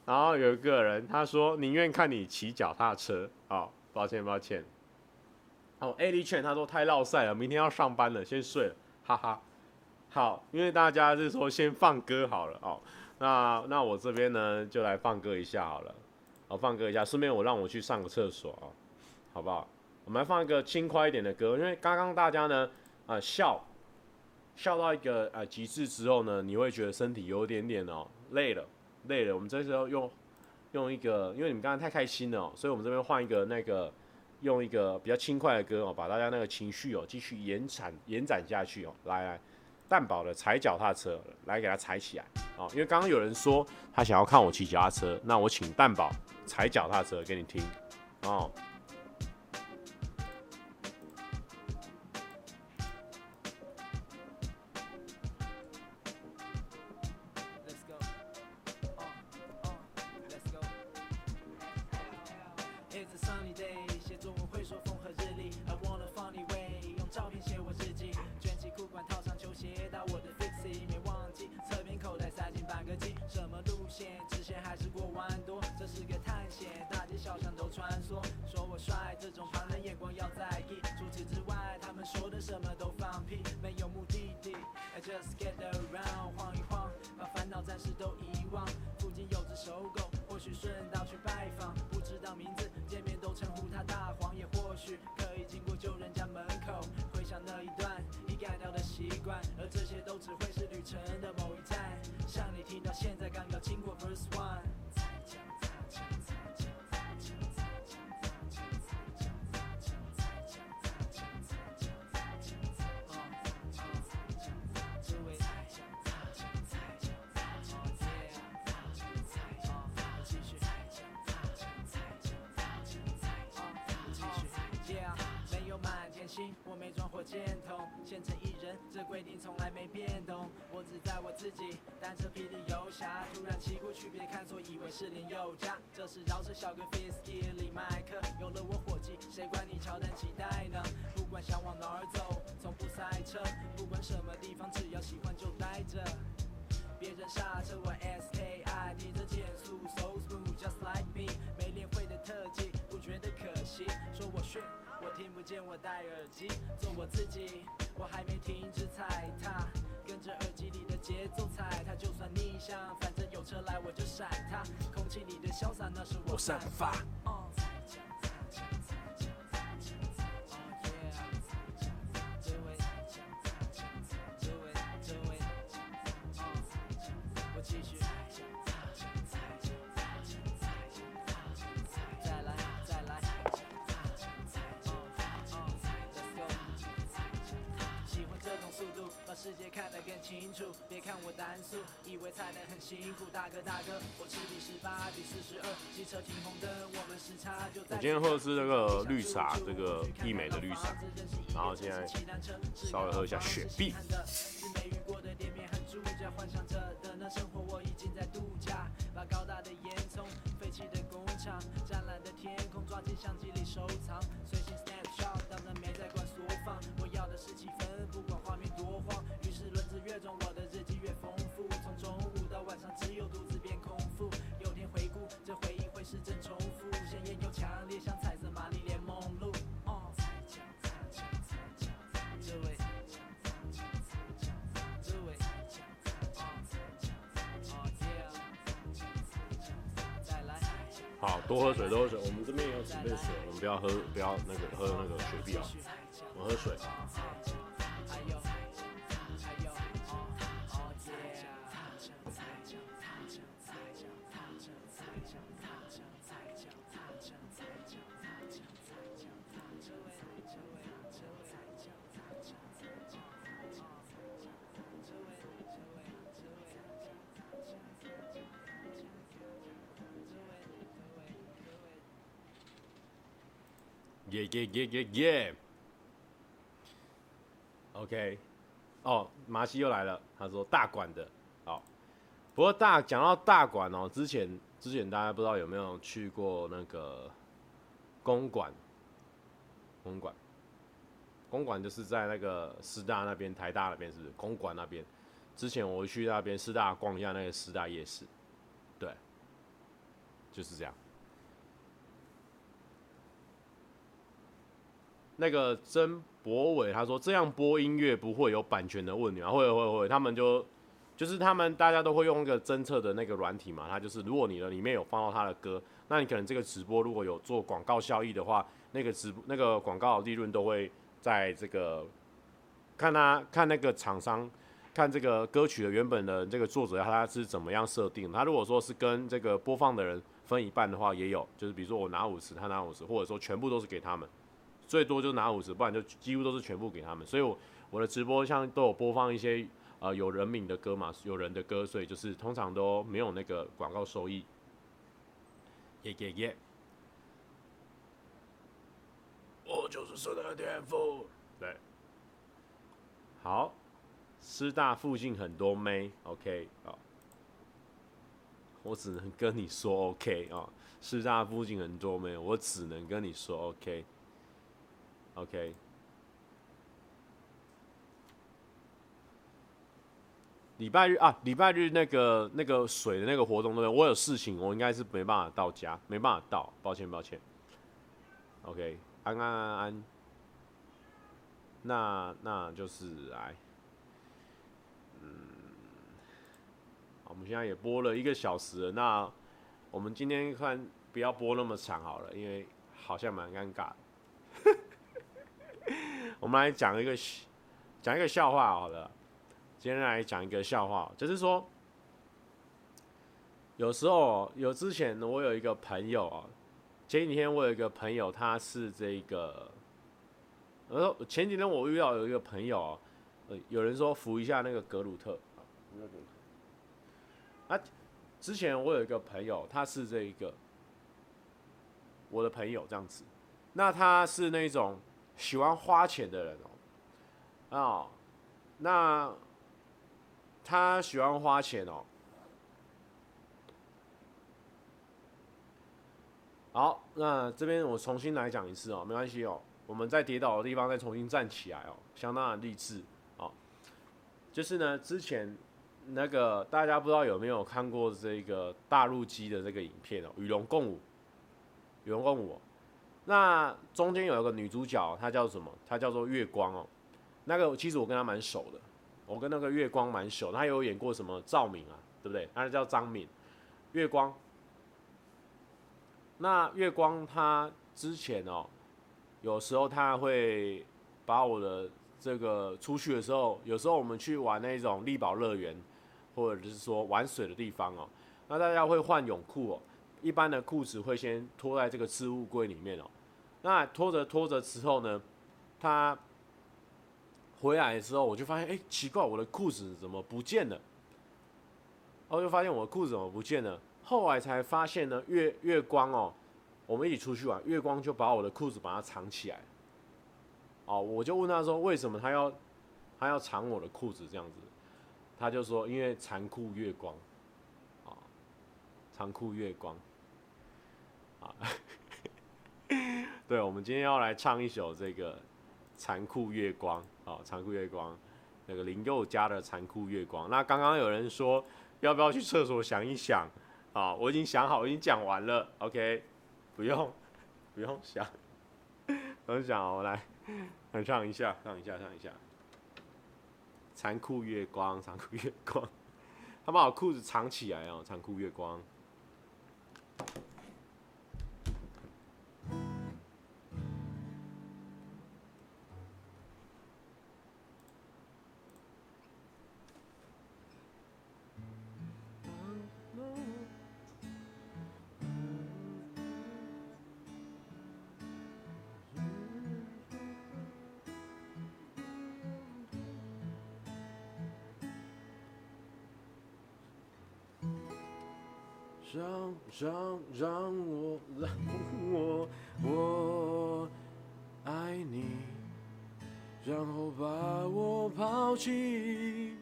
然后有一个人他说宁愿看你骑脚踏车啊、哦，抱歉抱歉。哦，A 力劝他说太落赛了，明天要上班了，先睡了，哈哈。好，因为大家是说先放歌好了哦。那那我这边呢，就来放歌一下好了，好放歌一下，顺便我让我去上个厕所啊。好不好？我们来放一个轻快一点的歌，因为刚刚大家呢，啊、笑笑到一个呃极致之后呢，你会觉得身体有点点哦累了累了。我们这时候用用一个，因为你们刚刚太开心了，所以我们这边换一个那个用一个比较轻快的歌哦，把大家那个情绪哦继续延展延展下去哦。来来，蛋堡的踩脚踏车来给它踩起来哦，因为刚刚有人说他想要看我骑脚踏车，那我请蛋堡踩脚踏车给你听哦。小巷都穿梭说我帅这种旁人眼光要在意。除此之外他们说的什么都放屁没有目的地。I just get around 晃一晃把烦恼暂时都遗忘。附近有只小狗或许顺道去拜访不知道名字见面都称呼他大黄也或许可以经过旧人家门口回想那一段已改掉的习惯。而这些都只会没装火箭筒，现成一人，这规定从来没变动。我只在我自己单车霹雳游侠，突然骑过去，别看错，以为是林宥嘉。这是饶舌小哥 Fisky，李麦克，有了我伙计，谁管你乔丹几代呢？不管想往哪儿走，从不塞车，不管什么地方，只要喜欢就待着。别人刹车，我 SKI，你的减速，so smooth，just like me。见，我戴耳机，做我自己，我还没停止踩踏，跟着耳机里的节奏踩踏，就算逆向，反正有车来我就闪它，空气里的潇洒那是我散发。世界看得更清楚，别看我单速，以为踩得很辛苦。大哥大哥，我吃第十八，比四十二，机车停红灯，我们时差就在。我今天喝的是那个绿茶，这个义美的绿茶，然后现在稍微喝一下雪碧。幻想着的那生活，我已经在度假。把高大的烟囱，废弃的工厂，湛蓝的天空，抓进相机里收藏，好多喝水，多喝水。我们这边也有准备水，我们不要喝，不要那个喝那个雪碧啊，我们喝水。耶耶耶！OK，哦，麻西又来了。他说大馆的，哦。不过大讲到大馆哦，之前之前大家不知道有没有去过那个公馆？公馆，公馆就是在那个师大那边，台大那边是不是？公馆那边，之前我去那边师大逛一下那个师大夜市，对，就是这样。那个曾博伟他说，这样播音乐不会有版权的问题啊？会会会，他们就就是他们大家都会用一个侦测的那个软体嘛，他就是如果你的里面有放到他的歌，那你可能这个直播如果有做广告效益的话，那个直那个广告利润都会在这个看他看那个厂商看这个歌曲的原本的这个作者他是怎么样设定。他如果说是跟这个播放的人分一半的话，也有，就是比如说我拿五十，他拿五十，或者说全部都是给他们，最多就拿五十，不然就几乎都是全部给他们。所以我我的直播像都有播放一些。呃，有人名的歌嘛，有人的歌，所以就是通常都没有那个广告收益。耶耶耶！我就是神的天赋。对，好，师大附近很多妹，OK 啊，我只能跟你说 OK 啊，师大附近很多妹，我只能跟你说。OK, OK 礼拜日啊，礼拜日那个那个水的那个活动对？我有事情，我应该是没办法到家，没办法到，抱歉抱歉。OK，安安安安，那那就是来，嗯，我们现在也播了一个小时了，那我们今天看不要播那么长好了，因为好像蛮尴尬的。我们来讲一个讲一个笑话好了。今天来讲一个笑话，就是说，有时候有之前我有一个朋友啊，前几天我有一个朋友，他是这个，呃，前几天我遇到有一个朋友，呃，有人说扶一下那个格鲁特，啊，之前我有一个朋友，他是这一个我的朋友这样子，那他是那种喜欢花钱的人哦，啊，那。他喜欢花钱哦。好，那这边我重新来讲一次哦，没关系哦。我们在跌倒的地方再重新站起来哦，相当的励志哦。就是呢，之前那个大家不知道有没有看过这个大陆机的这个影片哦，《与龙共舞》，与龙共舞。那中间有一个女主角，她叫什么？她叫做月光哦。那个其实我跟她蛮熟的。我跟那个月光蛮熟，她有演过什么赵敏啊，对不对？她叫张敏，月光。那月光她之前哦，有时候她会把我的这个出去的时候，有时候我们去玩那种丽宝乐园，或者是说玩水的地方哦，那大家会换泳裤哦，一般的裤子会先脱在这个置物柜里面哦，那拖着拖着之后呢，他。回来的时候，我就发现，哎、奇怪，我的裤子怎么不见了？然后就发现我的裤子怎么不见了？后来才发现呢，月月光哦，我们一起出去玩，月光就把我的裤子把它藏起来。哦，我就问他说，为什么他要他要藏我的裤子这样子？他就说，因为残酷月光。啊，残酷月光。啊，对，我们今天要来唱一首这个。残酷月光，哦，残酷月光，那个林宥嘉的残酷月光。那刚刚有人说要不要去厕所想一想，啊，我已经想好，我已经讲完了，OK，不用，不用想，不用想，我来，来唱一下，唱一下，唱一下。残酷月光，残酷月光，他把我裤子藏起来哦，残酷月光。让让我让我我爱你，然后把我抛弃。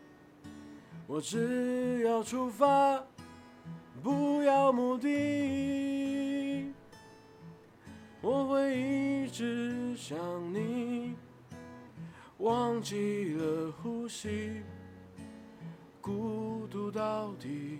我只要出发，不要目的。我会一直想你，忘记了呼吸，孤独到底。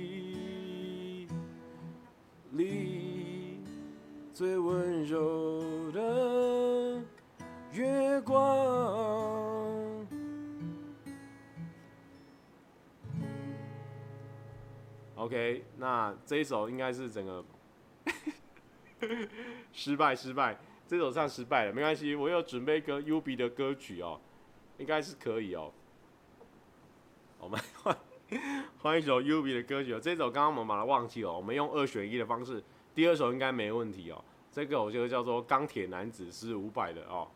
里最温柔的月光。OK，那这一首应该是整个 失败，失败。这首唱失败了，没关系，我有准备一个 UB 的歌曲哦，应该是可以哦。我们换 换一首 UB 的歌曲哦，这首刚刚我们把它忘记哦，我们用二选一的方式，第二首应该没问题哦。这个我觉得叫做《钢铁男子》是伍佰的哦。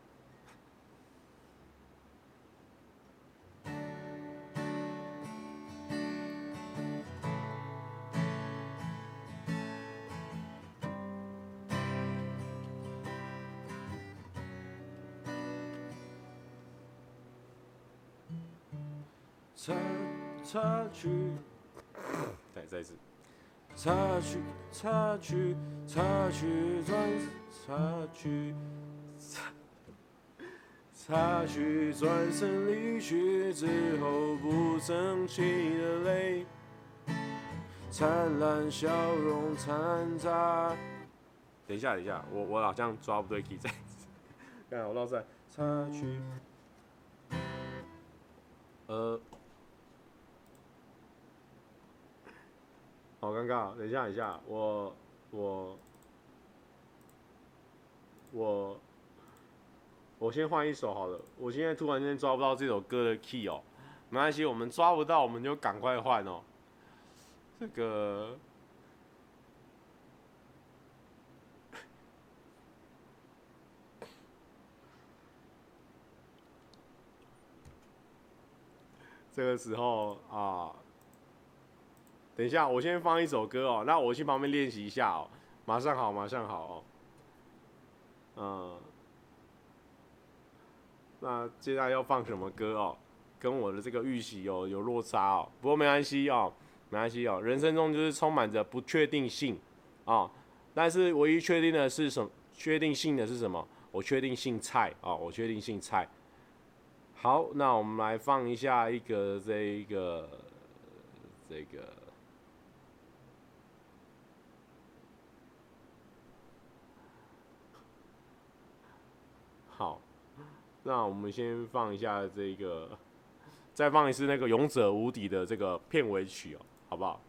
插曲，再再一次，插曲插曲插曲转插曲，插插曲转身离去之后不争气的泪，灿烂笑容掺杂。等一下，等一下，我我好像抓不对 key，再一次，看我绕赛插曲，呃。好尴尬，等一下，等一下，我我我我先换一首好了。我现在突然间抓不到这首歌的 key 哦，没关系，我们抓不到，我们就赶快换哦。这个这个时候啊。等一下，我先放一首歌哦。那我去旁边练习一下哦。马上好，马上好哦。嗯，那接下来要放什么歌哦？跟我的这个预习有有落差哦。不过没关系哦，没关系哦。人生中就是充满着不确定性啊，但是唯一确定的是什么？确定性的是什么？我确定姓蔡啊，我确定姓蔡。好，那我们来放一下一个这一个这个。好，那我们先放一下这个，再放一次那个《勇者无敌》的这个片尾曲哦，好不好？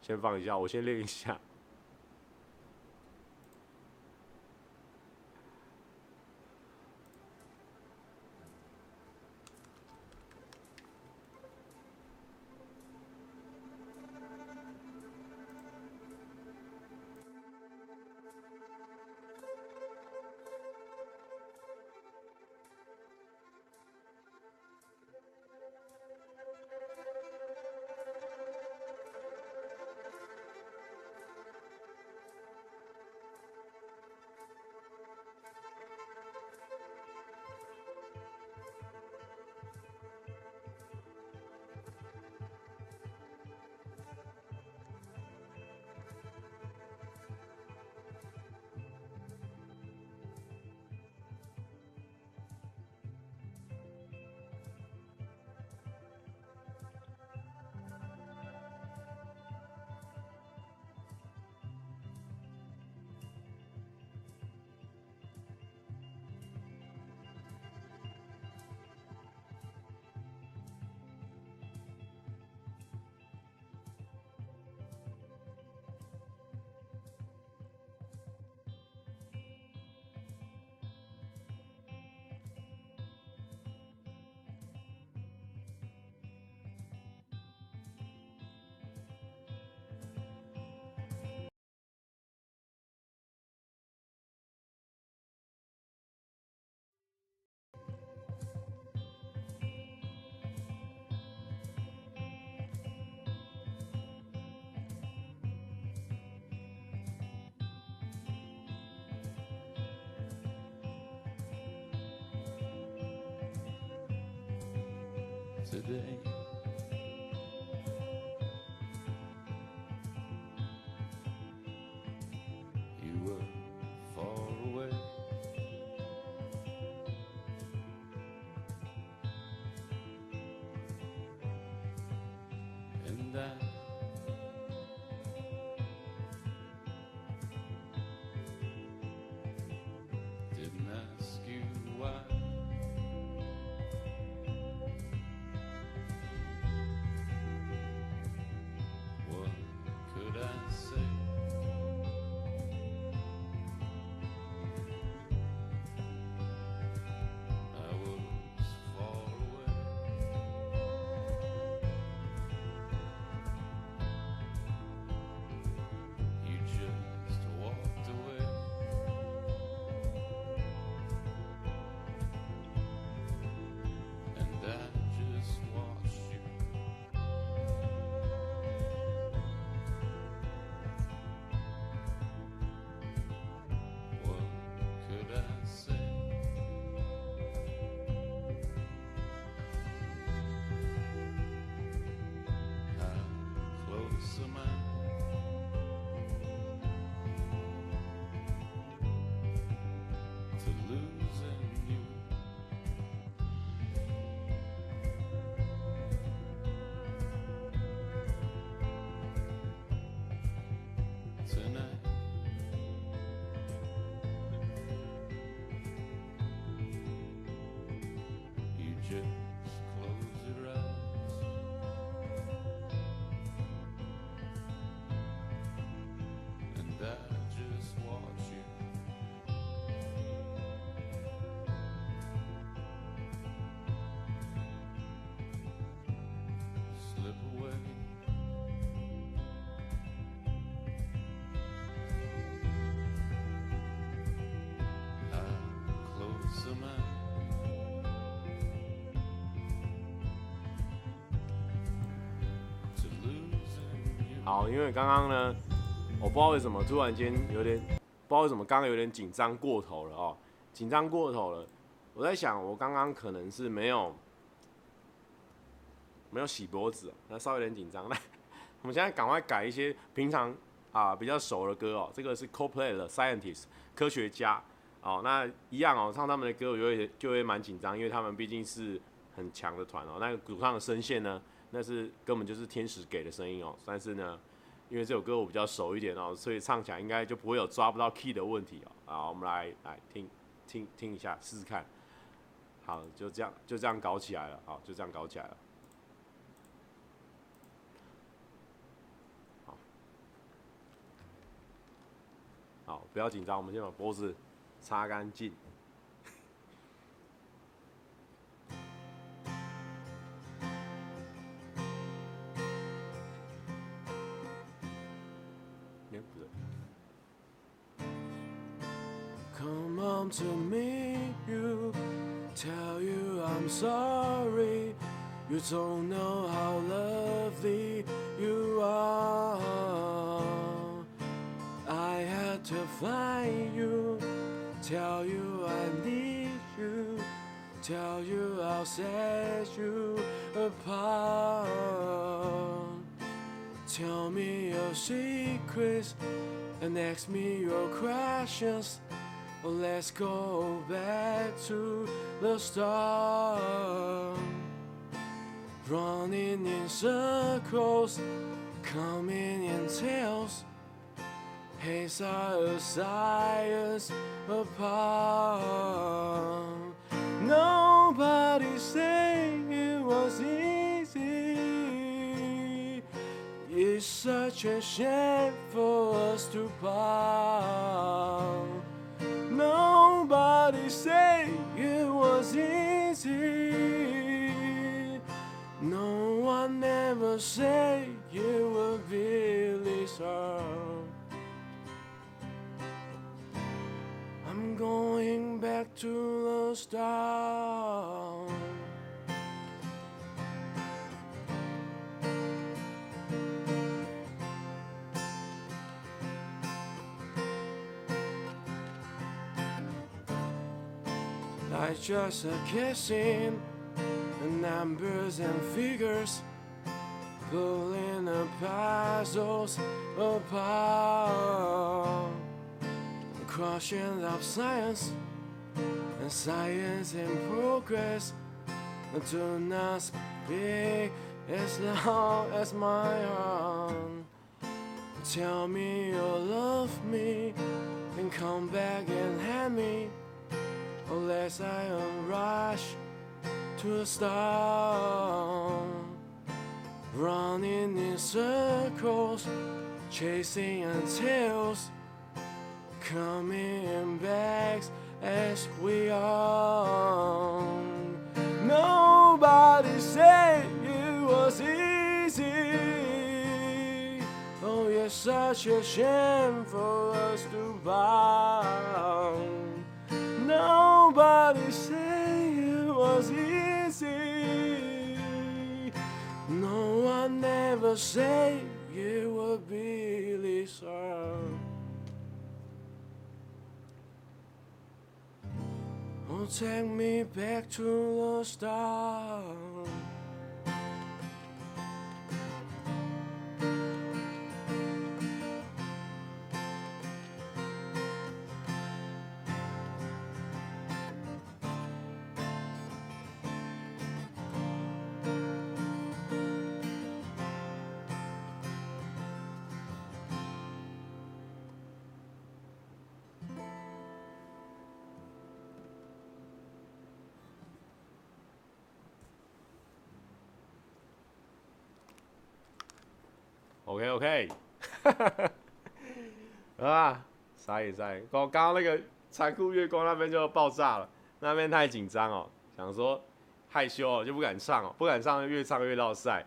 先放一下，我先练一下。好，因为刚刚呢，我不知道为什么突然间有点，不知道为什么刚刚有点紧张过头了哦，紧张过头了。我在想，我刚刚可能是没有没有洗脖子，那稍微有点紧张。那，我们现在赶快改一些平常啊比较熟的歌哦。这个是 Co-Play 的 Scientist 科学家哦，那一样哦，唱他们的歌我就会就会蛮紧张，因为他们毕竟是很强的团哦。那个主唱的声线呢，那是根本就是天使给的声音哦。但是呢，因为这首歌我比较熟一点哦，所以唱起来应该就不会有抓不到 key 的问题哦。好，我们来来听听听一下，试试看。好，就这样就这样搞起来了。好，就这样搞起来了。好，好，不要紧张，我们先把脖子擦干净。To meet you, tell you I'm sorry. You don't know how lovely you are. I had to find you, tell you I need you, tell you I'll set you apart. Tell me your secrets and ask me your questions. Let's go back to the start. Running in circles, coming in tails. Haze our science apart. Nobody saying it was easy. It's such a shame for us to part. Nobody say it was easy. No one ever say you were really hard. I'm going back to the start. Like just a kissing, and numbers and figures, pulling the puzzles apart, crushing up science and science in progress. Do not speak as long as my heart. Tell me you love me and come back and have me, unless I rush to a start. Running in circles, chasing tails, coming back as we are. Nobody said it was easy. Oh, it's such a shame for us to bound. Nobody said it was easy. No one ever said it would be Lisa. Oh, take me back to the start. OK OK，啊，傻眼傻眼，刚刚那个残酷月光那边就爆炸了，那边太紧张哦，想说害羞哦就不敢唱哦，不敢唱越唱越落赛，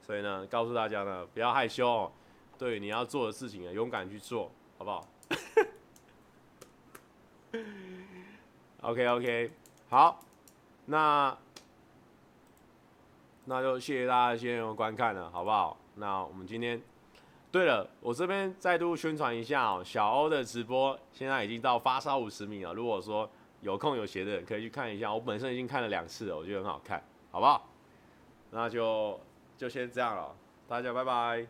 所以呢，告诉大家呢，不要害羞哦，对你要做的事情啊，勇敢去做，好不好？OK OK，好，那那就谢谢大家今天的观看了，好不好？那我们今天，对了，我这边再度宣传一下哦，小欧的直播现在已经到发烧五十米了。如果说有空有闲的人可以去看一下，我本身已经看了两次了，我觉得很好看，好不好？那就就先这样了，大家拜拜。